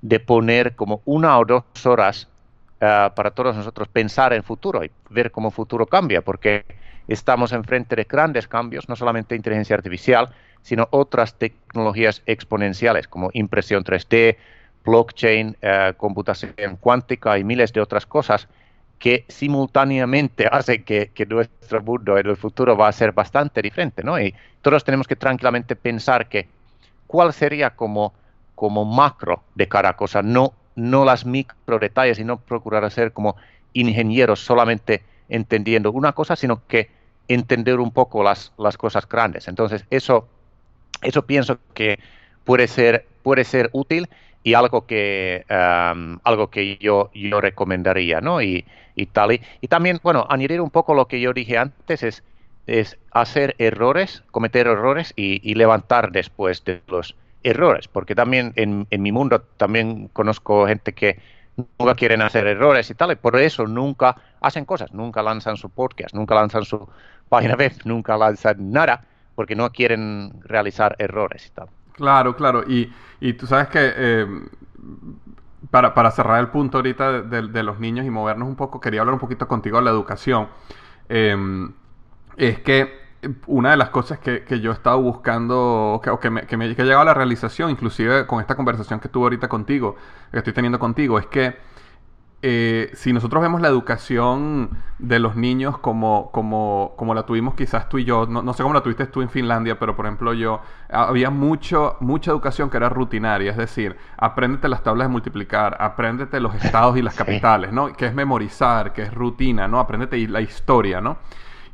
de poner como una o dos horas uh, para todos nosotros pensar en futuro y ver cómo el futuro cambia, porque estamos enfrente de grandes cambios, no solamente inteligencia artificial, sino otras tecnologías exponenciales como impresión 3D, blockchain, uh, computación cuántica y miles de otras cosas que simultáneamente hacen que, nuestro mundo en el futuro va a ser bastante diferente, ¿no? Y todos tenemos que tranquilamente pensar que cuál sería como como macro de cada cosa, no, no las micro detalles y no procurar ser como ingenieros solamente entendiendo una cosa, sino que entender un poco las, las cosas grandes. Entonces, eso, eso pienso que puede ser, puede ser útil y algo que, um, algo que yo, yo recomendaría, ¿no? Y, y tal. Y, y, también, bueno, añadir un poco lo que yo dije antes es, es hacer errores, cometer errores y, y levantar después de los errores, porque también en, mi mundo también conozco gente que nunca quieren hacer errores y tal, y por eso nunca hacen cosas, nunca lanzan su podcast, nunca lanzan su página web, nunca lanzan nada, porque no quieren realizar errores y tal. Claro, claro, y, y tú sabes que eh, para, para, cerrar el punto ahorita de, los niños y movernos un poco, quería hablar un poquito contigo de la educación. Eh, es que una de las cosas que, yo he estado buscando, o que, me, que, me, que he llegado a la realización, inclusive con esta conversación que tuve ahorita contigo, que estoy teniendo contigo, es que eh, si nosotros vemos la educación de los niños como, como, como la tuvimos quizás tú y yo, no, sé cómo la tuviste tú en Finlandia, pero por ejemplo yo, había mucho, mucha educación que era rutinaria, es decir, apréndete las tablas de multiplicar, apréndete los estados y las capitales, ¿no? Que es memorizar, que es rutina, ¿no? Apréndete la historia, ¿no?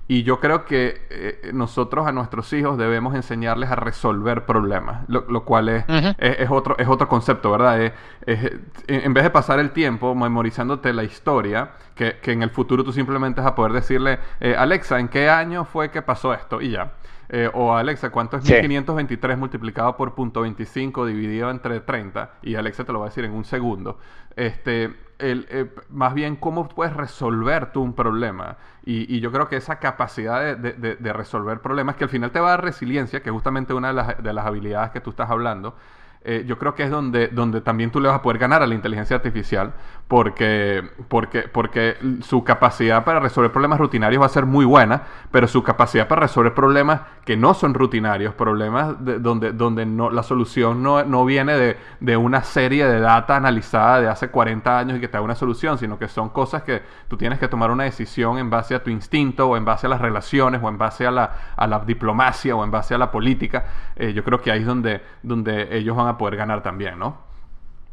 Y yo creo que eh, nosotros a nuestros hijos debemos enseñarles a resolver problemas, lo, cual es, es, otro, es otro concepto, ¿verdad? en vez de pasar el tiempo memorizándote la historia, que, que en el futuro tú simplemente vas a poder decirle, eh, Alexa, ¿en qué año fue que pasó esto? Y ya. Eh, o Alexa, ¿cuánto es 1523 multiplicado por punto .25 dividido entre 30? Y Alexa te lo va a decir en un segundo. Este, el, más bien cómo puedes resolver tú un problema. Y, yo creo que esa capacidad de, de, resolver problemas, que al final te va a dar resiliencia, que es justamente una de las, de las habilidades que tú estás hablando, eh, yo creo que es donde, donde también tú le vas a poder ganar a la inteligencia artificial, porque, porque, porque su capacidad para resolver problemas rutinarios va a ser muy buena, pero su capacidad para resolver problemas que no son rutinarios, problemas donde, donde no, la solución no, no viene de, de, una serie de data analizada de hace 40 años y que te da una solución, sino que son cosas que tú tienes que tomar una decisión en base a tu instinto o en base a las relaciones o en base a la, a la diplomacia o en base a la política. Eh, yo creo que ahí es donde, donde ellos van a poder ganar también, ¿no?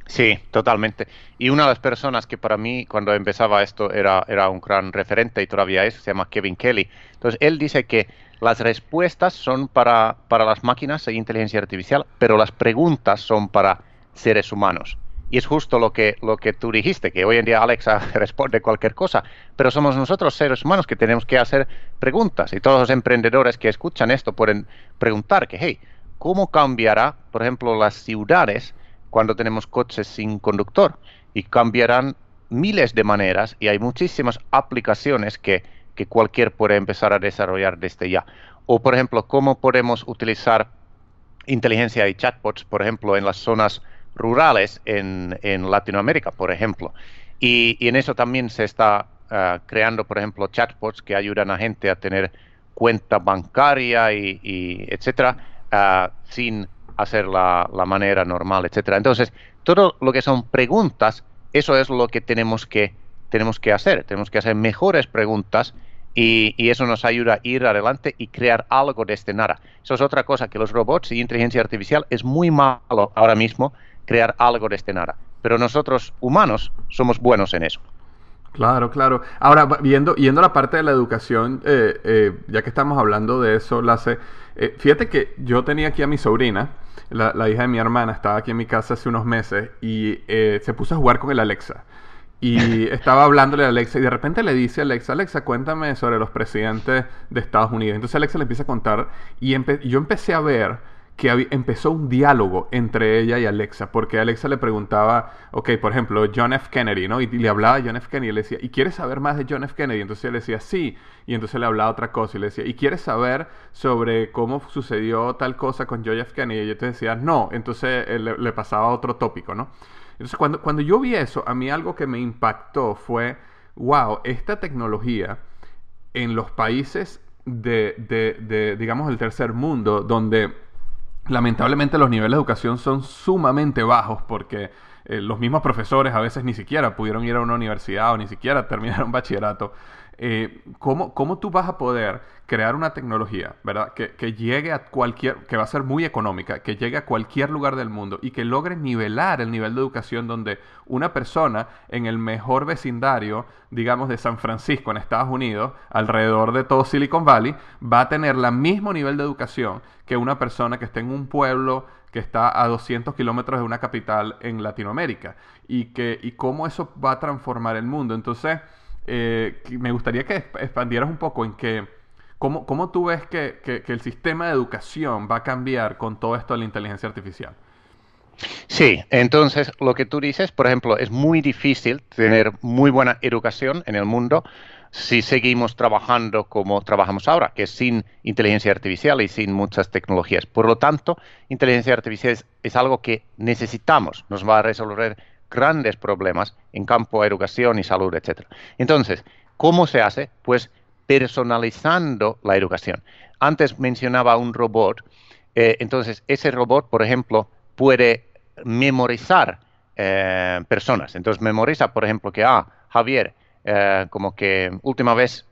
Sí, totalmente. Y una de las personas que para mí cuando empezaba esto era, era un gran referente y todavía es, se llama Kevin Kelly. Entonces, él dice que las respuestas son para, para las máquinas e inteligencia artificial, pero las preguntas son para seres humanos. Y es justo lo que, lo que tú dijiste, que hoy en día Alexa responde cualquier cosa, pero somos nosotros seres humanos que tenemos que hacer preguntas. Y todos los emprendedores que escuchan esto pueden preguntar que, hey, cómo cambiará, por ejemplo, las ciudades cuando tenemos coches sin conductor y cambiarán miles de maneras y hay muchísimas aplicaciones que, que cualquier puede empezar a desarrollar desde ya. O, por ejemplo, cómo podemos utilizar inteligencia y chatbots, por ejemplo, en las zonas rurales en, en Latinoamérica, por ejemplo. Y, en eso también se está ah, creando, por ejemplo, chatbots que ayudan a gente a tener cuenta bancaria y, y etcétera, Ah, sin hacer la, manera normal, etcétera. Entonces, todo lo que son preguntas, eso es lo que tenemos que, tenemos que hacer. Tenemos que hacer mejores preguntas y, eso nos ayuda a ir adelante y crear algo desde nada. Eso es otra cosa, que los robots y inteligencia artificial es muy malo ahora mismo crear algo desde nada. Pero nosotros, humanos, somos buenos en eso. Claro, claro. Ahora, viendo, yendo a la parte de la educación, eh, eh, ya que estamos hablando de eso, Lace, eh, fíjate que yo tenía aquí a mi sobrina, la, hija de mi hermana, estaba aquí en mi casa hace unos meses y se puso a jugar con el Alexa. Y estaba hablándole a Alexa y de repente le dice a Alexa, Alexa, cuéntame sobre los presidentes de Estados Unidos. Entonces Alexa le empieza a contar y yo empecé a ver que empezó un diálogo entre ella y Alexa, porque Alexa le preguntaba, ok, por ejemplo, John F. Kennedy, ¿no? Y, le hablaba a John F. Kennedy y le decía, ¿y quieres saber más de John F. Kennedy? Entonces él decía, sí, y entonces le hablaba otra cosa y le decía, ¿y quieres saber sobre cómo sucedió tal cosa con John F. Kennedy? Y yo te decía, no, entonces le, le, pasaba otro tópico, ¿no? Entonces cuando, cuando yo vi eso, a mí algo que me impactó fue, wow, esta tecnología en los países de, de, de digamos, del tercer mundo, donde lamentablemente los niveles de educación son sumamente bajos porque eh, los mismos profesores a veces ni siquiera pudieron ir a una universidad o ni siquiera terminar un bachillerato. Eh, ¿cómo, ¿cómo, tú vas a poder crear una tecnología, ¿verdad? Que, que, llegue a cualquier, que va a ser muy económica, que llegue a cualquier lugar del mundo y que logre nivelar el nivel de educación donde una persona en el mejor vecindario, digamos, de San Francisco, en Estados Unidos, alrededor de todo Silicon Valley, va a tener el mismo nivel de educación que una persona que esté en un pueblo que está a 200 kilómetros de una capital en Latinoamérica y, que, y cómo eso va a transformar el mundo. Entonces, eh, me gustaría que expandieras un poco en que, cómo, cómo tú ves que, que, el sistema de educación va a cambiar con todo esto de la inteligencia artificial. Sí, entonces lo que tú dices, por ejemplo, es muy difícil tener muy buena educación en el mundo si seguimos trabajando como trabajamos ahora, que es sin inteligencia artificial y sin muchas tecnologías. Por lo tanto, inteligencia artificial es, es algo que necesitamos, nos va a resolver grandes problemas en campo de educación y salud, etc. Entonces, ¿cómo se hace? Pues personalizando la educación. Antes mencionaba un robot, eh, entonces ese robot, por ejemplo, puede memorizar eh, personas. Entonces memoriza, por ejemplo, que, ah, Javier, eh, como que última vez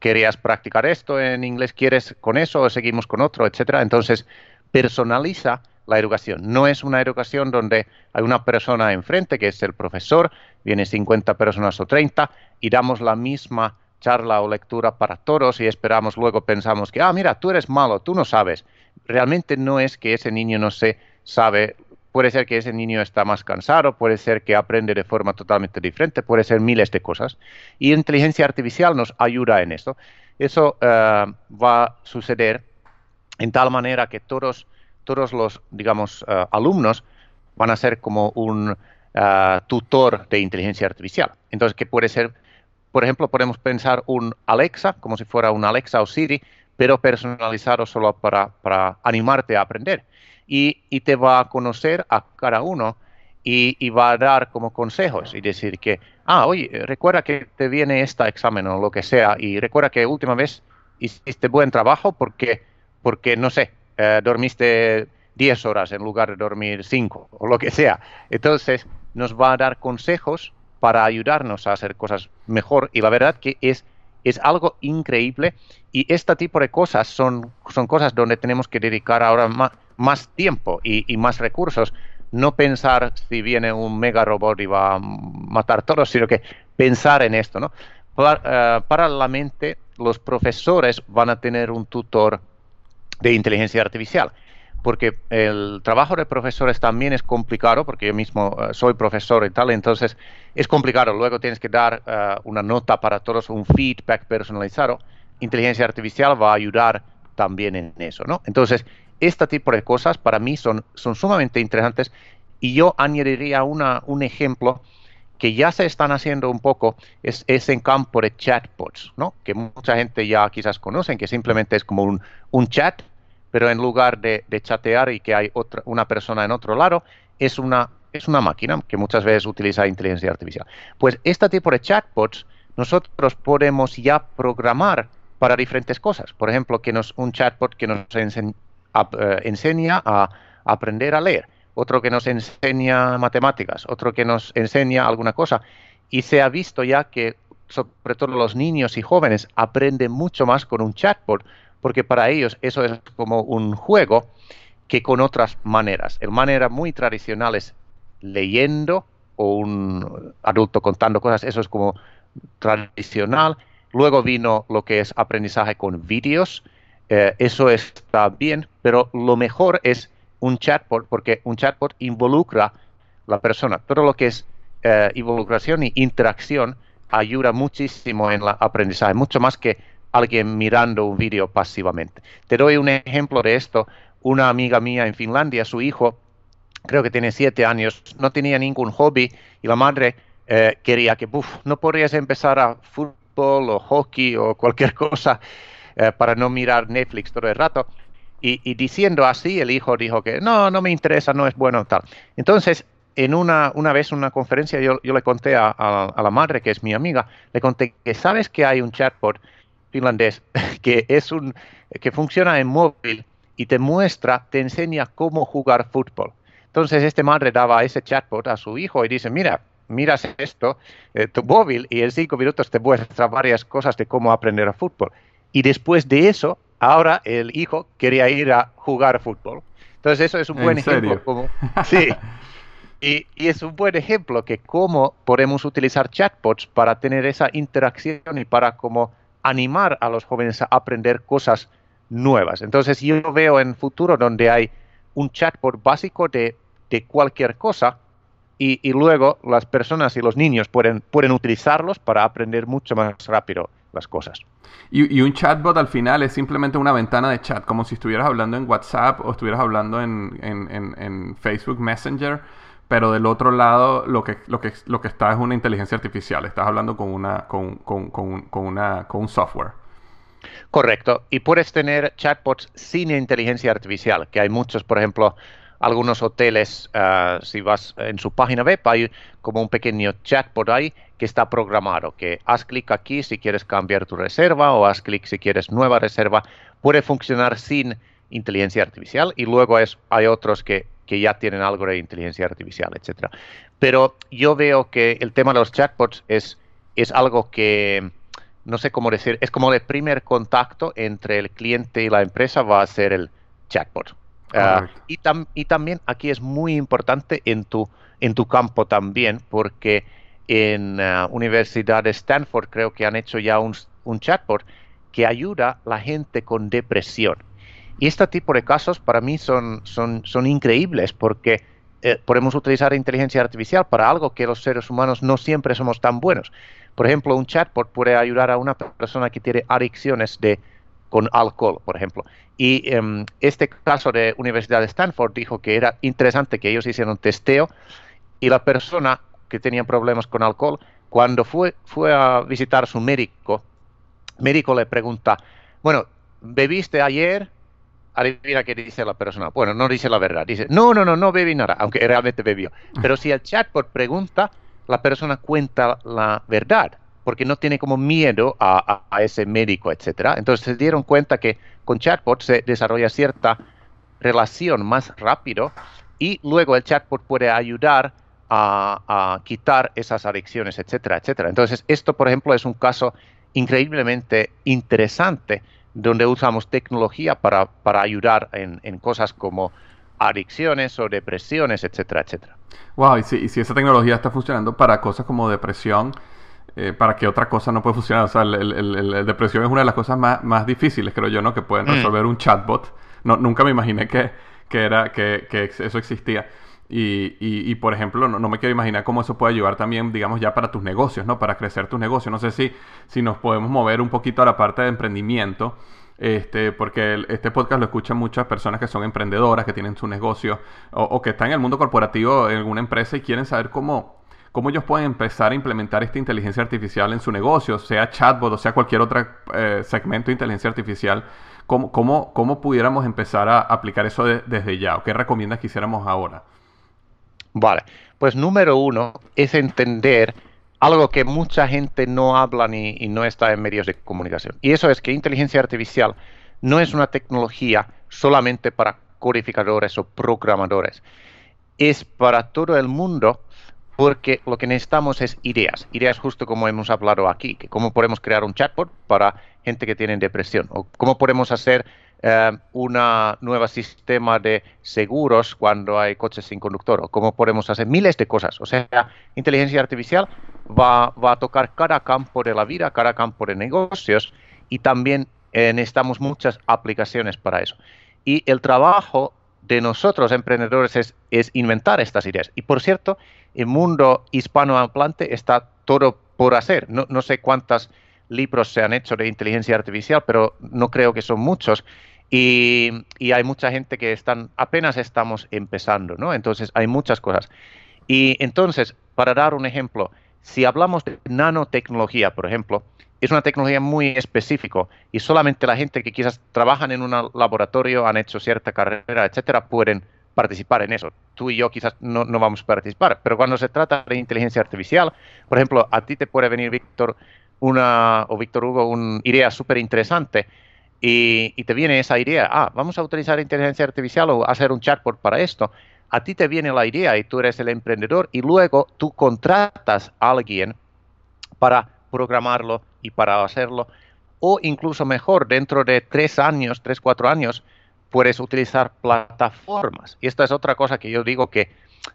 querías practicar esto en inglés, ¿quieres con eso o seguimos con otro, etcétera? Entonces personaliza la educación. No es una educación donde hay una persona enfrente, que es el profesor, viene 50 personas o 30, y damos la misma charla o lectura para todos y esperamos luego pensamos que, ah, mira, tú eres malo, tú no sabes. Realmente no es que ese niño no se sabe, puede ser que ese niño está más cansado, puede ser que aprende de forma totalmente diferente, puede ser miles de cosas. Y inteligencia artificial nos ayuda en eso. Eso eh, va a suceder en tal manera que todos todos los, digamos, eh, alumnos van a ser como un ah, tutor de inteligencia artificial. Entonces, ¿qué puede ser? Por ejemplo, podemos pensar un Alexa, como si fuera un Alexa o Siri, pero personalizado solo para, para animarte a aprender. Y, y, te va a conocer a cada uno y, y, va a dar como consejos y decir que, ah, oye, recuerda que te viene este examen o lo que sea y recuerda que última vez hiciste buen trabajo porque, porque no sé, eh, dormiste 10 horas en lugar de dormir 5 o lo que sea. Entonces nos va a dar consejos para ayudarnos a hacer cosas mejor y la verdad que es, es algo increíble y este tipo de cosas son, son cosas donde tenemos que dedicar ahora más, más tiempo y, y, más recursos. No pensar si viene un mega robot y va a matar todos, sino que pensar en esto. ¿no? Para, uh, paralelamente, los profesores van a tener un tutor de inteligencia artificial porque el trabajo de profesores también es complicado, porque yo mismo uh, soy profesor y tal, entonces es complicado. Luego tienes que dar uh, una nota para todos, un feedback personalizado. Inteligencia artificial va a ayudar también en eso, ¿no? Entonces, este tipo de cosas para mí son, son sumamente interesantes y yo añadiría una, un ejemplo que ya se están haciendo un poco, es, es en campo de chatbots, ¿no? Que mucha gente ya quizás conocen, que simplemente es como un, un chat pero en lugar de, chatear y que hay otra, una persona en otro lado, es una, es una máquina que muchas veces utiliza inteligencia artificial. Pues este tipo de chatbots nosotros podemos ya programar para diferentes cosas. Por ejemplo, que nos, un chatbot que nos uh, enseña a aprender a leer, otro que nos enseña matemáticas, otro que nos enseña alguna cosa. Y se ha visto ya que sobre todo los niños y jóvenes aprenden mucho más con un chatbot porque para ellos eso es como un juego que con otras maneras. El manera muy tradicional es leyendo o un adulto contando cosas, eso es como tradicional. Luego vino lo que es aprendizaje con vídeos, eh, eso está bien, pero lo mejor es un chatbot, porque un chatbot involucra la persona. Todo lo que es eh, involucración y interacción ayuda muchísimo en el aprendizaje, mucho más que alguien mirando un vídeo pasivamente. Te doy un ejemplo de esto. Una amiga mía en Finlandia, su hijo, creo que tiene siete años, no tenía ningún hobby y la madre eh, quería que, uff, no podrías empezar a fútbol o hockey o cualquier cosa eh, para no mirar Netflix todo el rato. Y, diciendo así, el hijo dijo que no, no me interesa, no es bueno tal. Entonces, en una, una vez una conferencia yo, yo le conté a, a, la madre, que es mi amiga, le conté que sabes que hay un chatbot finlandés que es un que funciona en móvil y te muestra, te enseña cómo jugar fútbol. Entonces este madre daba ese chatbot a su hijo y dice, mira, miras esto, eh, tu móvil, y en cinco minutos te muestra varias cosas de cómo aprender a fútbol. Y después de eso, ahora el hijo quería ir a jugar fútbol. Entonces eso es un buen ejemplo. Como, sí. Y, y, es un buen ejemplo que cómo podemos utilizar chatbots para tener esa interacción y para como animar a los jóvenes a aprender cosas nuevas. Entonces yo veo en futuro donde hay un chatbot básico de, de cualquier cosa y, y, luego las personas y los niños pueden, pueden utilizarlos para aprender mucho más rápido las cosas. Y, y, un chatbot al final es simplemente una ventana de chat, como si estuvieras hablando en WhatsApp o estuvieras hablando en, en, en, en Facebook Messenger pero del otro lado lo que, lo que, lo que está es una inteligencia artificial, estás hablando con, una, con, con, con, con, una, con un software. Correcto, y puedes tener chatbots sin inteligencia artificial, que hay muchos, por ejemplo, algunos hoteles, uh, si vas en su página web, hay como un pequeño chatbot ahí que está programado, que haz clic aquí si quieres cambiar tu reserva o haz clic si quieres nueva reserva, puede funcionar sin inteligencia artificial y luego es, hay otros que que ya tienen algo de inteligencia artificial, etcétera. Pero yo veo que el tema de los chatbots es, es algo que, no sé cómo decir, es como el primer contacto entre el cliente y la empresa va a ser el chatbot. Uh, y, tam, y, también aquí es muy importante en tu, en tu campo también, porque en uh, Universidad de Stanford creo que han hecho ya un, un chatbot que ayuda a la gente con depresión. Y este tipo de casos para mí son, son, son increíbles porque eh, podemos utilizar inteligencia artificial para algo que los seres humanos no siempre somos tan buenos. Por ejemplo, un chatbot puede ayudar a una persona que tiene adicciones de, con alcohol, por ejemplo. Y um, este caso de Universidad de Stanford dijo que era interesante que ellos hicieran un testeo y la persona que tenía problemas con alcohol, cuando fue, fue a visitar a su médico, médico le pregunta, bueno, ¿bebiste ayer? Adivina qué dice la persona. Bueno, no dice la verdad. Dice, no, no, no, no bebí nada, aunque realmente bebió. Pero si el chatbot pregunta, la persona cuenta la verdad, porque no tiene como miedo a, ese médico, etcétera. Entonces se dieron cuenta que con chatbot se desarrolla cierta relación más rápido y luego el chatbot puede ayudar a, a, quitar esas adicciones, etcétera, etcétera. Entonces, esto, por ejemplo, es un caso increíblemente interesante donde usamos tecnología para, ayudar en, cosas como adicciones o depresiones, etcétera, etcétera. Wow, y si, esa tecnología está funcionando para cosas como depresión, eh, ¿para qué otra cosa no puede funcionar? O sea, la depresión es una de las cosas más, difíciles, creo yo, ¿no? Que pueden mm. resolver un chatbot. No, nunca me imaginé que, era, que, que eso existía. Y, y, por ejemplo, no, me quiero imaginar cómo eso puede ayudar también, digamos, ya para tus negocios, ¿no? Para crecer tus negocios. No sé si, si nos podemos mover un poquito a la parte de emprendimiento, este, porque este podcast lo escuchan muchas personas que son emprendedoras, que tienen su negocio o, que están en el mundo corporativo en alguna empresa y quieren saber cómo, cómo ellos pueden empezar a implementar esta inteligencia artificial en su negocio, sea chatbot o sea cualquier otro eh, segmento de inteligencia artificial. ¿Cómo, cómo, cómo pudiéramos empezar a aplicar eso desde ya? ¿O qué recomiendas que hiciéramos ahora? Vale, pues número uno es entender algo que mucha gente no habla ni y no está en medios de comunicación. Y eso es que inteligencia artificial no es una tecnología solamente para codificadores o programadores. Es para todo el mundo porque lo que necesitamos es ideas. Ideas justo como hemos hablado aquí, que cómo podemos crear un chatbot para gente que tiene depresión o cómo podemos hacer eh, un nuevo sistema de seguros cuando hay coches sin conductor o cómo podemos hacer miles de cosas. O sea, inteligencia artificial va, a tocar cada campo de la vida, cada campo de negocios y también eh, necesitamos muchas aplicaciones para eso. Y el trabajo de nosotros, emprendedores, es, es inventar estas ideas. Y por cierto, el mundo hispanohablante está todo por hacer. No, no sé cuántos libros se han hecho de inteligencia artificial, pero no creo que son muchos. Y, hay mucha gente que están, apenas estamos empezando, ¿no? Entonces hay muchas cosas. Y entonces, para dar un ejemplo, si hablamos de nanotecnología, por ejemplo, es una tecnología muy específica y solamente la gente que quizás trabajan en un laboratorio, han hecho cierta carrera, etcétera, pueden participar en eso. Tú y yo quizás no, no, vamos a participar, pero cuando se trata de inteligencia artificial, por ejemplo, a ti te puede venir, Víctor, una, o Víctor Hugo, una idea súper interesante y, te viene esa idea, ah, vamos a utilizar inteligencia artificial o hacer un chatbot para esto, a ti te viene la idea y tú eres el emprendedor y luego tú contratas a alguien para programarlo y para hacerlo, o incluso mejor, dentro de tres años, tres, cuatro años, puedes utilizar plataformas. Y esta es otra cosa que yo digo que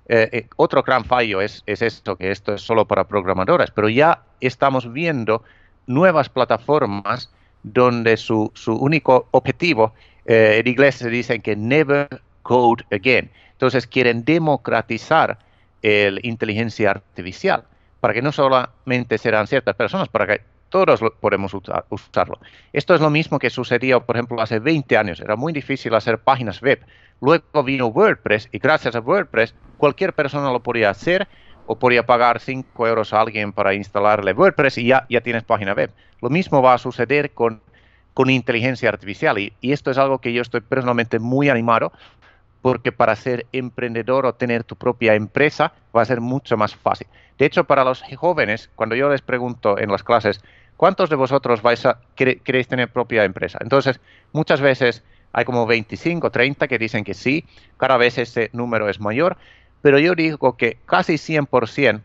eh, eh, otro gran fallo es, es esto, que esto es solo para programadores, pero ya estamos viendo nuevas plataformas donde su, único objetivo, eh, en inglés se dice que never code again. Entonces quieren democratizar la inteligencia artificial para que no solamente serán ciertas personas, para que todos podemos usarlo. Esto es lo mismo que sucedía, por ejemplo, hace 20 años. Era muy difícil hacer páginas web. Luego vino WordPress y gracias a WordPress cualquier persona lo podía hacer o podría pagar 5 euros a alguien para instalarle WordPress y ya, ya tienes página web. Lo mismo va a suceder con, con inteligencia artificial y, esto es algo que yo estoy personalmente muy animado porque para ser emprendedor o tener tu propia empresa va a ser mucho más fácil. De hecho, para los jóvenes, cuando yo les pregunto en las clases, ¿cuántos de vosotros vais a, queréis tener propia empresa? Entonces, muchas veces hay como 25, 30 que dicen que sí, cada vez ese número es mayor, pero yo digo que casi 100%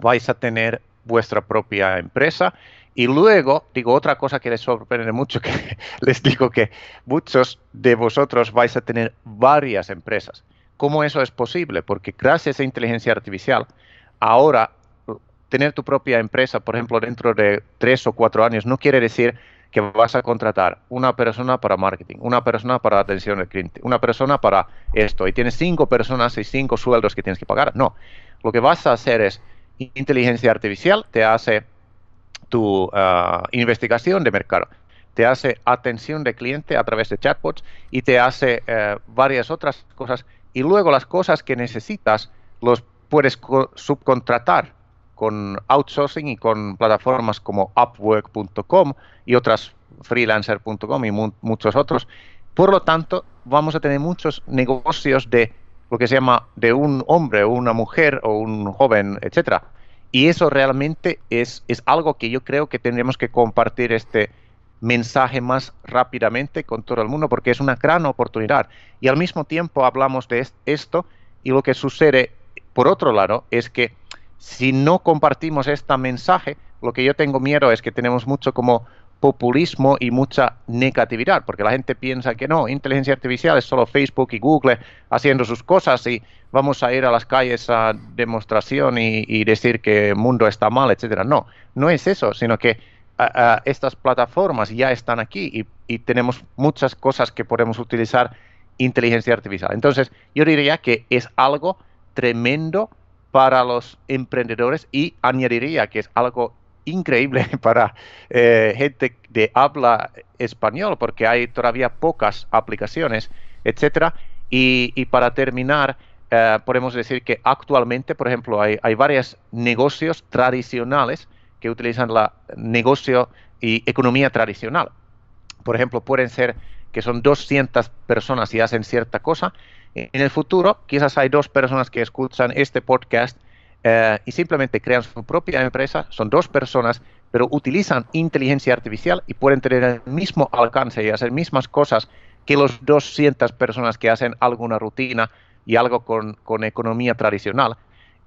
vais a tener vuestra propia empresa. Y luego, digo otra cosa que les sorprende mucho, que les digo que muchos de vosotros vais a tener varias empresas. ¿Cómo eso es posible? Porque gracias a inteligencia artificial, ahora tener tu propia empresa, por ejemplo, dentro de tres o cuatro años, no quiere decir que vas a contratar una persona para marketing, una persona para atención al cliente, una persona para esto, y tienes cinco personas y cinco sueldos que tienes que pagar. No, lo que vas a hacer es inteligencia artificial, te hace tu ah, investigación de mercado, te hace atención de cliente a través de chatbots y te hace eh, varias otras cosas. Y luego las cosas que necesitas los puedes subcontratar con outsourcing y con plataformas como upwork.com y otras freelancer.com y muchos otros. Por lo tanto, vamos a tener muchos negocios de lo que se llama de un hombre o una mujer o un joven, etcétera. Y eso realmente es, es algo que yo creo que tendremos que compartir este mensaje más rápidamente con todo el mundo porque es una gran oportunidad. Y al mismo tiempo hablamos de esto y lo que sucede por otro lado es que si no compartimos este mensaje, lo que yo tengo miedo es que tenemos mucho como populismo y mucha negatividad, porque la gente piensa que no, inteligencia artificial es solo Facebook y Google haciendo sus cosas y vamos a ir a las calles a demostración y, decir que el mundo está mal, etcétera. No, no es eso, sino que estas plataformas ya están aquí y tenemos muchas cosas que podemos utilizar inteligencia artificial. Entonces, yo diría que es algo tremendo para los emprendedores y añadiría que es algo increíble para eh, gente de habla español porque hay todavía pocas aplicaciones, etcétera. Y, para terminar, eh, podemos decir que actualmente, por ejemplo, hay, hay varios negocios tradicionales que utilizan la negocio y economía tradicional. Por ejemplo, pueden ser que son 200 personas y hacen cierta cosa. En el futuro, quizás hay dos personas que escuchan este podcast eh, y simplemente crean su propia empresa, son dos personas, pero utilizan inteligencia artificial y pueden tener el mismo alcance y hacer mismas cosas que los 200 personas que hacen alguna rutina y algo con, economía tradicional.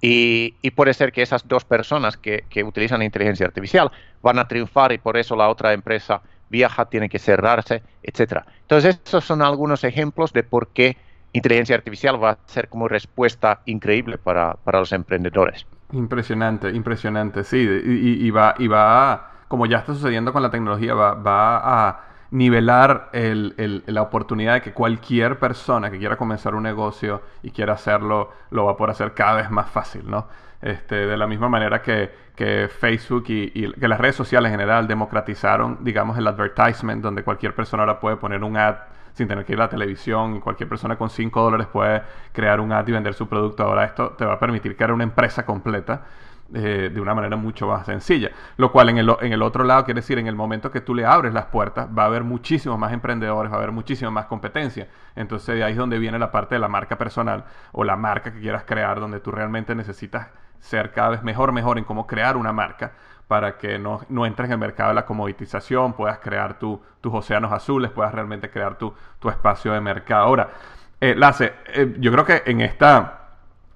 Y, puede ser que esas dos personas que, que, utilizan inteligencia artificial van a triunfar y por eso la otra empresa viaja, tiene que cerrarse, etc. Entonces, estos son algunos ejemplos de por qué inteligencia artificial va a ser como respuesta increíble para, los emprendedores. Impresionante, impresionante, sí, y, va, y va, como ya está sucediendo con la tecnología, va, va a nivelar la oportunidad de que cualquier persona que quiera comenzar un negocio y quiera hacerlo, lo va a poder hacer cada vez más fácil, ¿no? Este, de la misma manera que, que Facebook y, y, que las redes sociales en general democratizaron, digamos, el advertisement, donde cualquier persona ahora puede poner un ad sin tener que ir a la televisión y cualquier persona con 5 dólares puede crear un ad y vender su producto. Ahora esto te va a permitir crear una empresa completa eh, de una manera mucho más sencilla. Lo cual en el, en el otro lado quiere decir, en el momento que tú le abres las puertas, va a haber muchísimos más emprendedores, va a haber muchísima más competencia. Entonces de ahí es donde viene la parte de la marca personal o la marca que quieras crear, donde tú realmente necesitas ser cada vez mejor, mejor en cómo crear una marca para que no, no, entres en el mercado de la comoditización, puedas crear tus océanos azules, puedas realmente crear tu, espacio de mercado. Ahora, eh, eh, yo creo que en esta,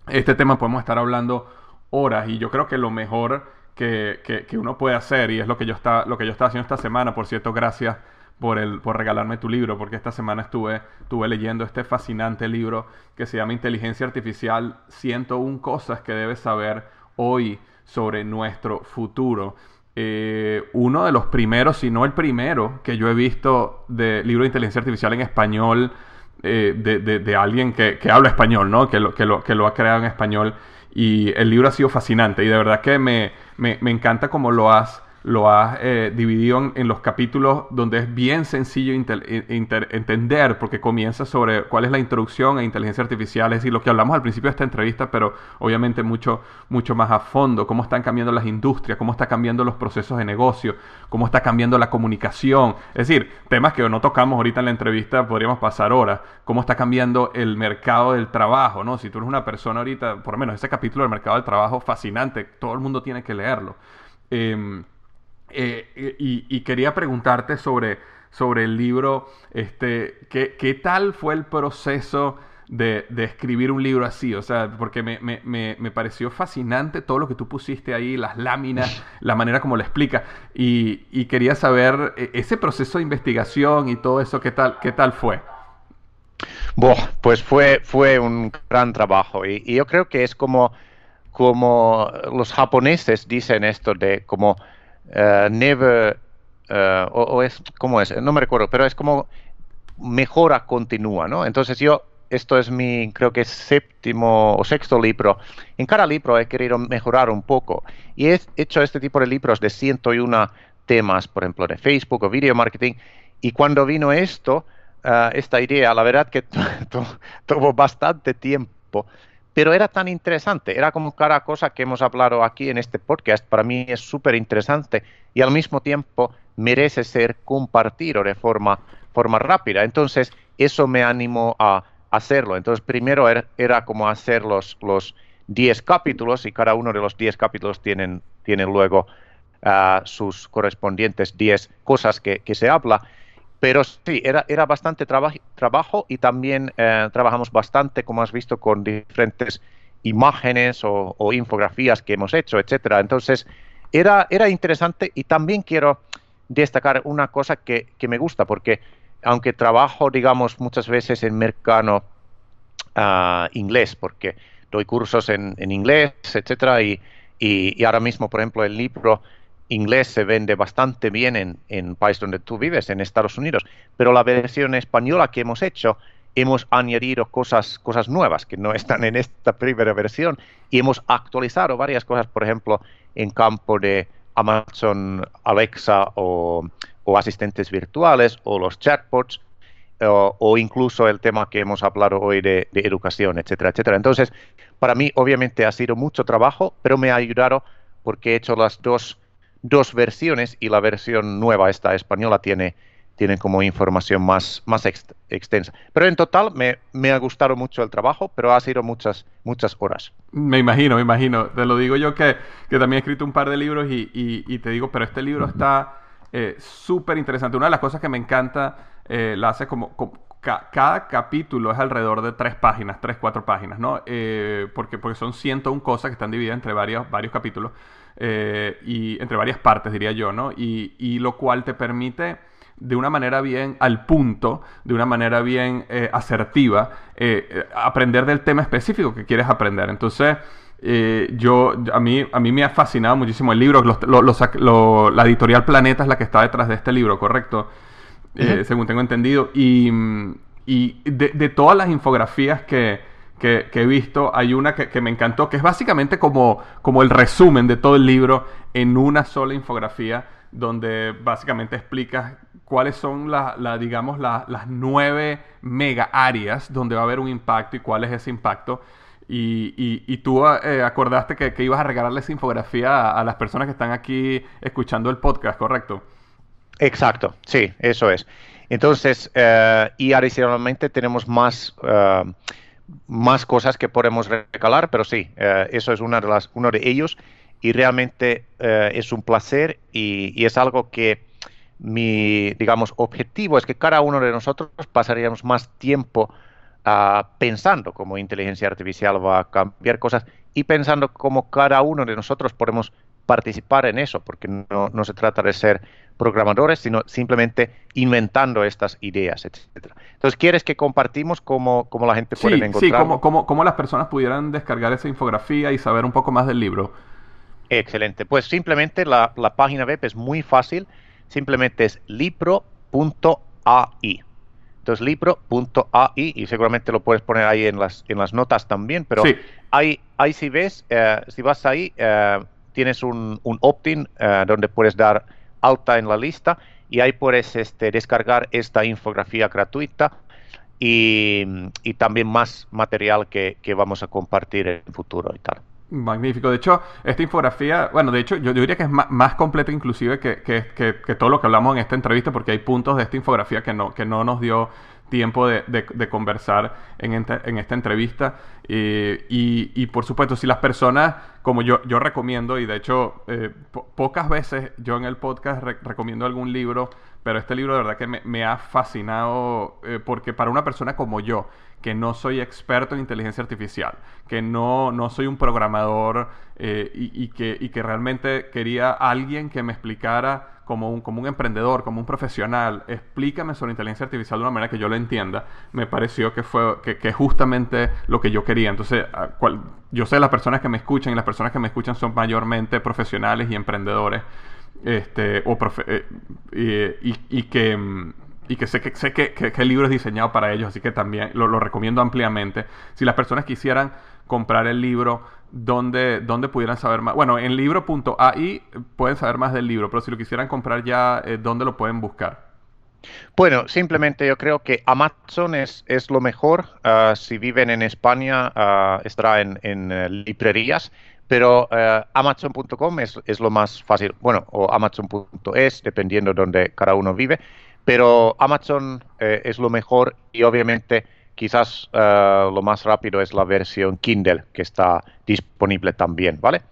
este tema podemos estar hablando horas y yo creo que lo mejor que, que, uno puede hacer, y es lo que yo está, lo que yo estaba haciendo esta semana, por cierto, gracias por, el, por regalarme tu libro, porque esta semana estuve, estuve leyendo este fascinante libro que se llama Inteligencia Artificial, 101 cosas que debes saber hoy sobre nuestro futuro. Eh, uno de los primeros, si no el primero, que yo he visto de libro de inteligencia artificial en español, eh, de, alguien que, habla español, ¿no? Que lo, que, lo, que lo ha creado en español. Y el libro ha sido fascinante y de verdad que me, me, me encanta cómo lo has lo has eh, dividido en, los capítulos donde es bien sencillo entender, porque comienza sobre cuál es la introducción a inteligencia artificial, es decir, lo que hablamos al principio de esta entrevista, pero obviamente mucho, mucho más a fondo, cómo están cambiando las industrias, cómo están cambiando los procesos de negocio, cómo está cambiando la comunicación, es decir, temas que no tocamos ahorita en la entrevista, podríamos pasar horas, cómo está cambiando el mercado del trabajo, ¿no? Si tú eres una persona ahorita, por lo menos ese capítulo del mercado del trabajo, fascinante, todo el mundo tiene que leerlo. Em, eh, y, quería preguntarte sobre, sobre el libro, este, ¿qué, ¿qué, tal fue el proceso de, de, escribir un libro así? O sea, porque me, me, me, pareció fascinante todo lo que tú pusiste ahí, las láminas, la manera como lo explica. Y, y, quería saber e, ese proceso de investigación y todo eso, ¿qué tal, qué tal fue? pues fue, fue un gran trabajo y, y yo creo que es como, como los japoneses dicen esto de como eh, never, eh, o, es, ¿cómo es? No me recuerdo, pero es como mejora continua, ¿no? Entonces yo, esto es mi, creo que séptimo o sexto libro. En cada libro he querido mejorar un poco y he hecho este tipo de libros de 101 temas, por ejemplo, de Facebook o video marketing. Y cuando vino esto, eh, esta idea, la verdad que tuvo bastante tiempo pero era tan interesante, era como cada cosa que hemos hablado aquí en este podcast, para mí es súper interesante y al mismo tiempo merece ser compartido de forma, forma rápida. Entonces, eso me animó a hacerlo. Entonces, primero era, como hacer los, los 10 capítulos y cada uno de los 10 capítulos tienen, tienen luego ah, sus correspondientes 10 cosas que se habla. Pero sí, era, era bastante trabajo y también eh, trabajamos bastante, como has visto, con diferentes imágenes o, infografías que hemos hecho, etcétera. Entonces, era, era interesante y también quiero destacar una cosa que, me gusta, porque aunque trabajo, digamos, muchas veces en mercado ah, inglés, porque doy cursos en, inglés, etcétera, y, y, ahora mismo, por ejemplo, el libro inglés se vende bastante bien en, el país donde tú vives, en Estados Unidos, pero la versión española que hemos hecho, hemos añadido cosas, cosas nuevas que no están en esta primera versión y hemos actualizado varias cosas, por ejemplo, en campo de Amazon Alexa o, asistentes virtuales o los chatbots o, incluso el tema que hemos hablado hoy de, de educación, etcétera, etcétera. Entonces, para mí obviamente ha sido mucho trabajo, pero me ha ayudado porque he hecho las dos dos versiones y la versión nueva, esta española, tiene, tiene como información más, más extensa. Pero en total me, me, ha gustado mucho el trabajo, pero ha sido muchas, muchas horas. Me imagino, me imagino. Te lo digo yo que, que también he escrito un par de libros y, y, te digo, pero este libro está eh, súper interesante. Una de las cosas que me encanta, eh, la hace como, cada capítulo es alrededor de tres páginas, tres, cuatro páginas, ¿no? Eh, porque, porque son 101 cosas que están divididas entre varios, varios capítulos. Eh, y entre varias partes, diría yo, ¿no? Y, lo cual te permite de una manera bien al punto, de una manera bien eh, asertiva, eh, aprender del tema específico que quieres aprender. Entonces, yo, a mí, a mí me ha fascinado muchísimo el libro. la editorial Planeta es la que está detrás de este libro, ¿correcto? Según tengo entendido. Y, de, todas las infografías que, que, he visto, hay una que, me encantó, que es básicamente como, como el resumen de todo el libro en una sola infografía, donde básicamente explicas cuáles son las, digamos, las nueve mega áreas donde va a haber un impacto y cuál es ese impacto. Y, tú eh, acordaste que, ibas a regalarle esa infografía a, las personas que están aquí escuchando el podcast, ¿correcto? Exacto, sí, eso es. Entonces, eh, y adicionalmente tenemos más... Eh, más cosas que podemos recalar, pero sí, eh, eso es una de uno de ellos. Y realmente eh, es un placer y, es algo que mi, digamos, objetivo es que cada uno de nosotros pasaríamos más tiempo ah, pensando cómo inteligencia artificial va a cambiar cosas y pensando cómo cada uno de nosotros podemos participar en eso, porque no, no se trata de ser programadores, sino simplemente inventando estas ideas, etcétera. Entonces, ¿quieres que compartimos cómo, cómo la gente puede encontrar? Sí, cómo, cómo, cómo, las personas pudieran descargar esa infografía y saber un poco más del libro. Excelente. Pues simplemente la, la página web es muy fácil. Simplemente es libro.ai. Entonces, libro.ai, y seguramente lo puedes poner ahí en las, en las notas también, pero sí. ahí, ahí si ves, eh, si vas ahí, eh, tienes un, un opt-in eh, donde puedes dar alta en la lista y ahí puedes este, descargar esta infografía gratuita y, también más material que, vamos a compartir en el futuro y tal. Magnífico. De hecho, esta infografía, bueno, de hecho, yo, diría que es más, más completa inclusive que, que, todo lo que hablamos en esta entrevista, porque hay puntos de esta infografía que no, que no nos dio tiempo de, de, conversar en, en, esta entrevista. y, por supuesto, si las personas, como yo, yo recomiendo, y de hecho eh, pocas veces yo en el podcast recomiendo algún libro, pero este libro de verdad que me, ha fascinado eh, porque para una persona como yo, que no soy experto en inteligencia artificial, que no, no soy un programador eh, y, que, realmente quería alguien que me explicara como un, como un emprendedor, como un profesional, explícame sobre inteligencia artificial de una manera que yo lo entienda, me pareció que fue que, justamente lo que yo quería. Entonces, yo sé las personas que me escuchan y las personas que me escuchan son mayormente profesionales y emprendedores, este, o eh, y, que y que sé que sé que, el libro es diseñado para ellos, así que también lo, lo recomiendo ampliamente. Si las personas quisieran comprar el libro, ¿dónde, dónde pudieran saber más? Bueno, en libro.ai pueden saber más del libro, pero si lo quisieran comprar ya, eh, ¿dónde lo pueden buscar? Bueno, simplemente yo creo que Amazon es, es lo mejor. Ah, si viven en España, uh, estará en, en uh, librerías, pero Amazon.com es, es, lo más fácil. Bueno, o Amazon.es, dependiendo de donde cada uno vive. Pero Amazon eh, es lo mejor y obviamente quizás lo más rápido es la versión Kindle que está disponible también, ¿vale?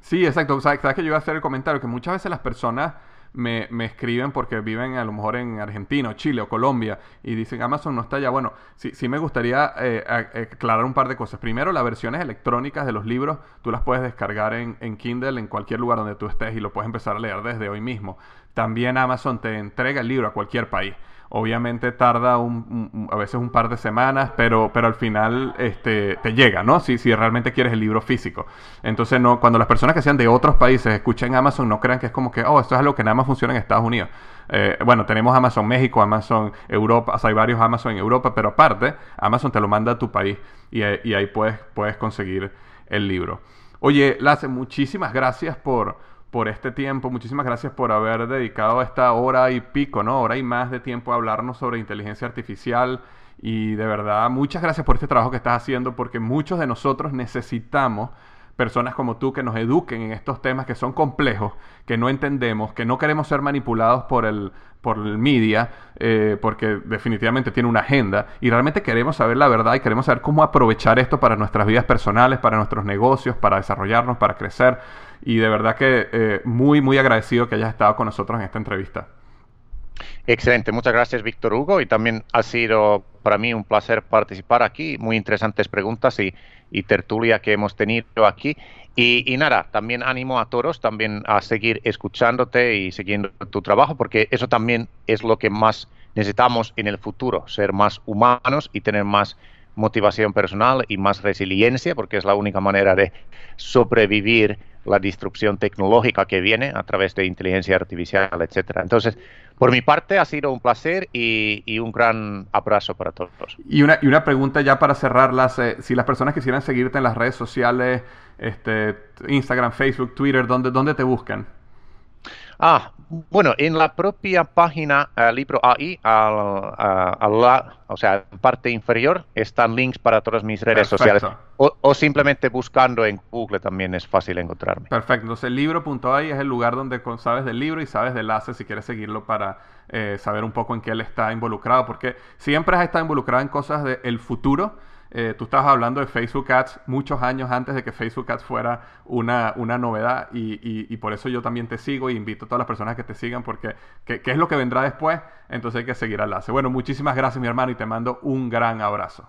Sí, exacto. sabes que yo iba a hacer el comentario que muchas veces las personas me, me, escriben porque viven a lo mejor en Argentina, o Chile o Colombia y dicen Amazon no está allá. Bueno, sí, sí me gustaría eh, aclarar un par de cosas. Primero, las versiones electrónicas de los libros tú las puedes descargar en, en Kindle en cualquier lugar donde tú estés y lo puedes empezar a leer desde hoy mismo. También Amazon te entrega el libro a cualquier país. Obviamente tarda un, a veces un par de semanas, pero, pero al final este, te llega, ¿no? Si, si realmente quieres el libro físico. Entonces, no, cuando las personas que sean de otros países escuchen Amazon, no crean que es como que, oh, esto es algo que nada más funciona en Estados Unidos. Eh, bueno, tenemos Amazon México, Amazon Europa, o sea, hay varios Amazon en Europa, pero aparte, Amazon te lo manda a tu país y, y ahí puedes, puedes conseguir el libro. Oye, Lace, muchísimas gracias por por este tiempo. Muchísimas gracias por haber dedicado esta hora y pico, ¿no? Hora y más de tiempo a hablarnos sobre inteligencia artificial. Y de verdad, muchas gracias por este trabajo que estás haciendo, porque muchos de nosotros necesitamos personas como tú que nos eduquen en estos temas que son complejos, que no entendemos, que no queremos ser manipulados por el, por el media, eh, porque definitivamente tiene una agenda, y realmente queremos saber la verdad y queremos saber cómo aprovechar esto para nuestras vidas personales, para nuestros negocios, para desarrollarnos, para crecer y de verdad que eh, muy, muy agradecido que hayas estado con nosotros en esta entrevista. Excelente, muchas gracias Víctor Hugo y también ha sido para mí un placer participar aquí, muy interesantes preguntas y, y tertulia que hemos tenido aquí. Y, y, nada, también animo a todos también a seguir escuchándote y siguiendo tu trabajo porque eso también es lo que más necesitamos en el futuro, ser más humanos y tener más motivación personal y más resiliencia porque es la única manera de sobrevivir la disrupción tecnológica que viene a través de inteligencia artificial, etcétera. Entonces, por mi parte ha sido un placer y, un gran abrazo para todos. Y una, y una pregunta ya para cerrarlas, eh, si las personas quisieran seguirte en las redes sociales, este, Instagram, Facebook, Twitter, ¿dónde, dónde te buscan? Ah, bueno, en la propia página uh, Libro AI, a, la, o sea, en parte inferior, están links para todas mis redes sociales. O, simplemente buscando en Google también es fácil encontrarme. Perfecto. Entonces, libro.ai es el lugar donde sabes del libro y sabes de enlaces si quieres seguirlo para eh, saber un poco en qué él está involucrado. Porque siempre has estado involucrado en cosas del futuro eh, tú estabas hablando de Facebook Ads muchos años antes de que Facebook Ads fuera una, una novedad y, por eso yo también te sigo y invito a todas las personas que te sigan porque ¿qué, es lo que vendrá después? Entonces hay que seguir al. Bueno, muchísimas gracias mi hermano y te mando un gran abrazo.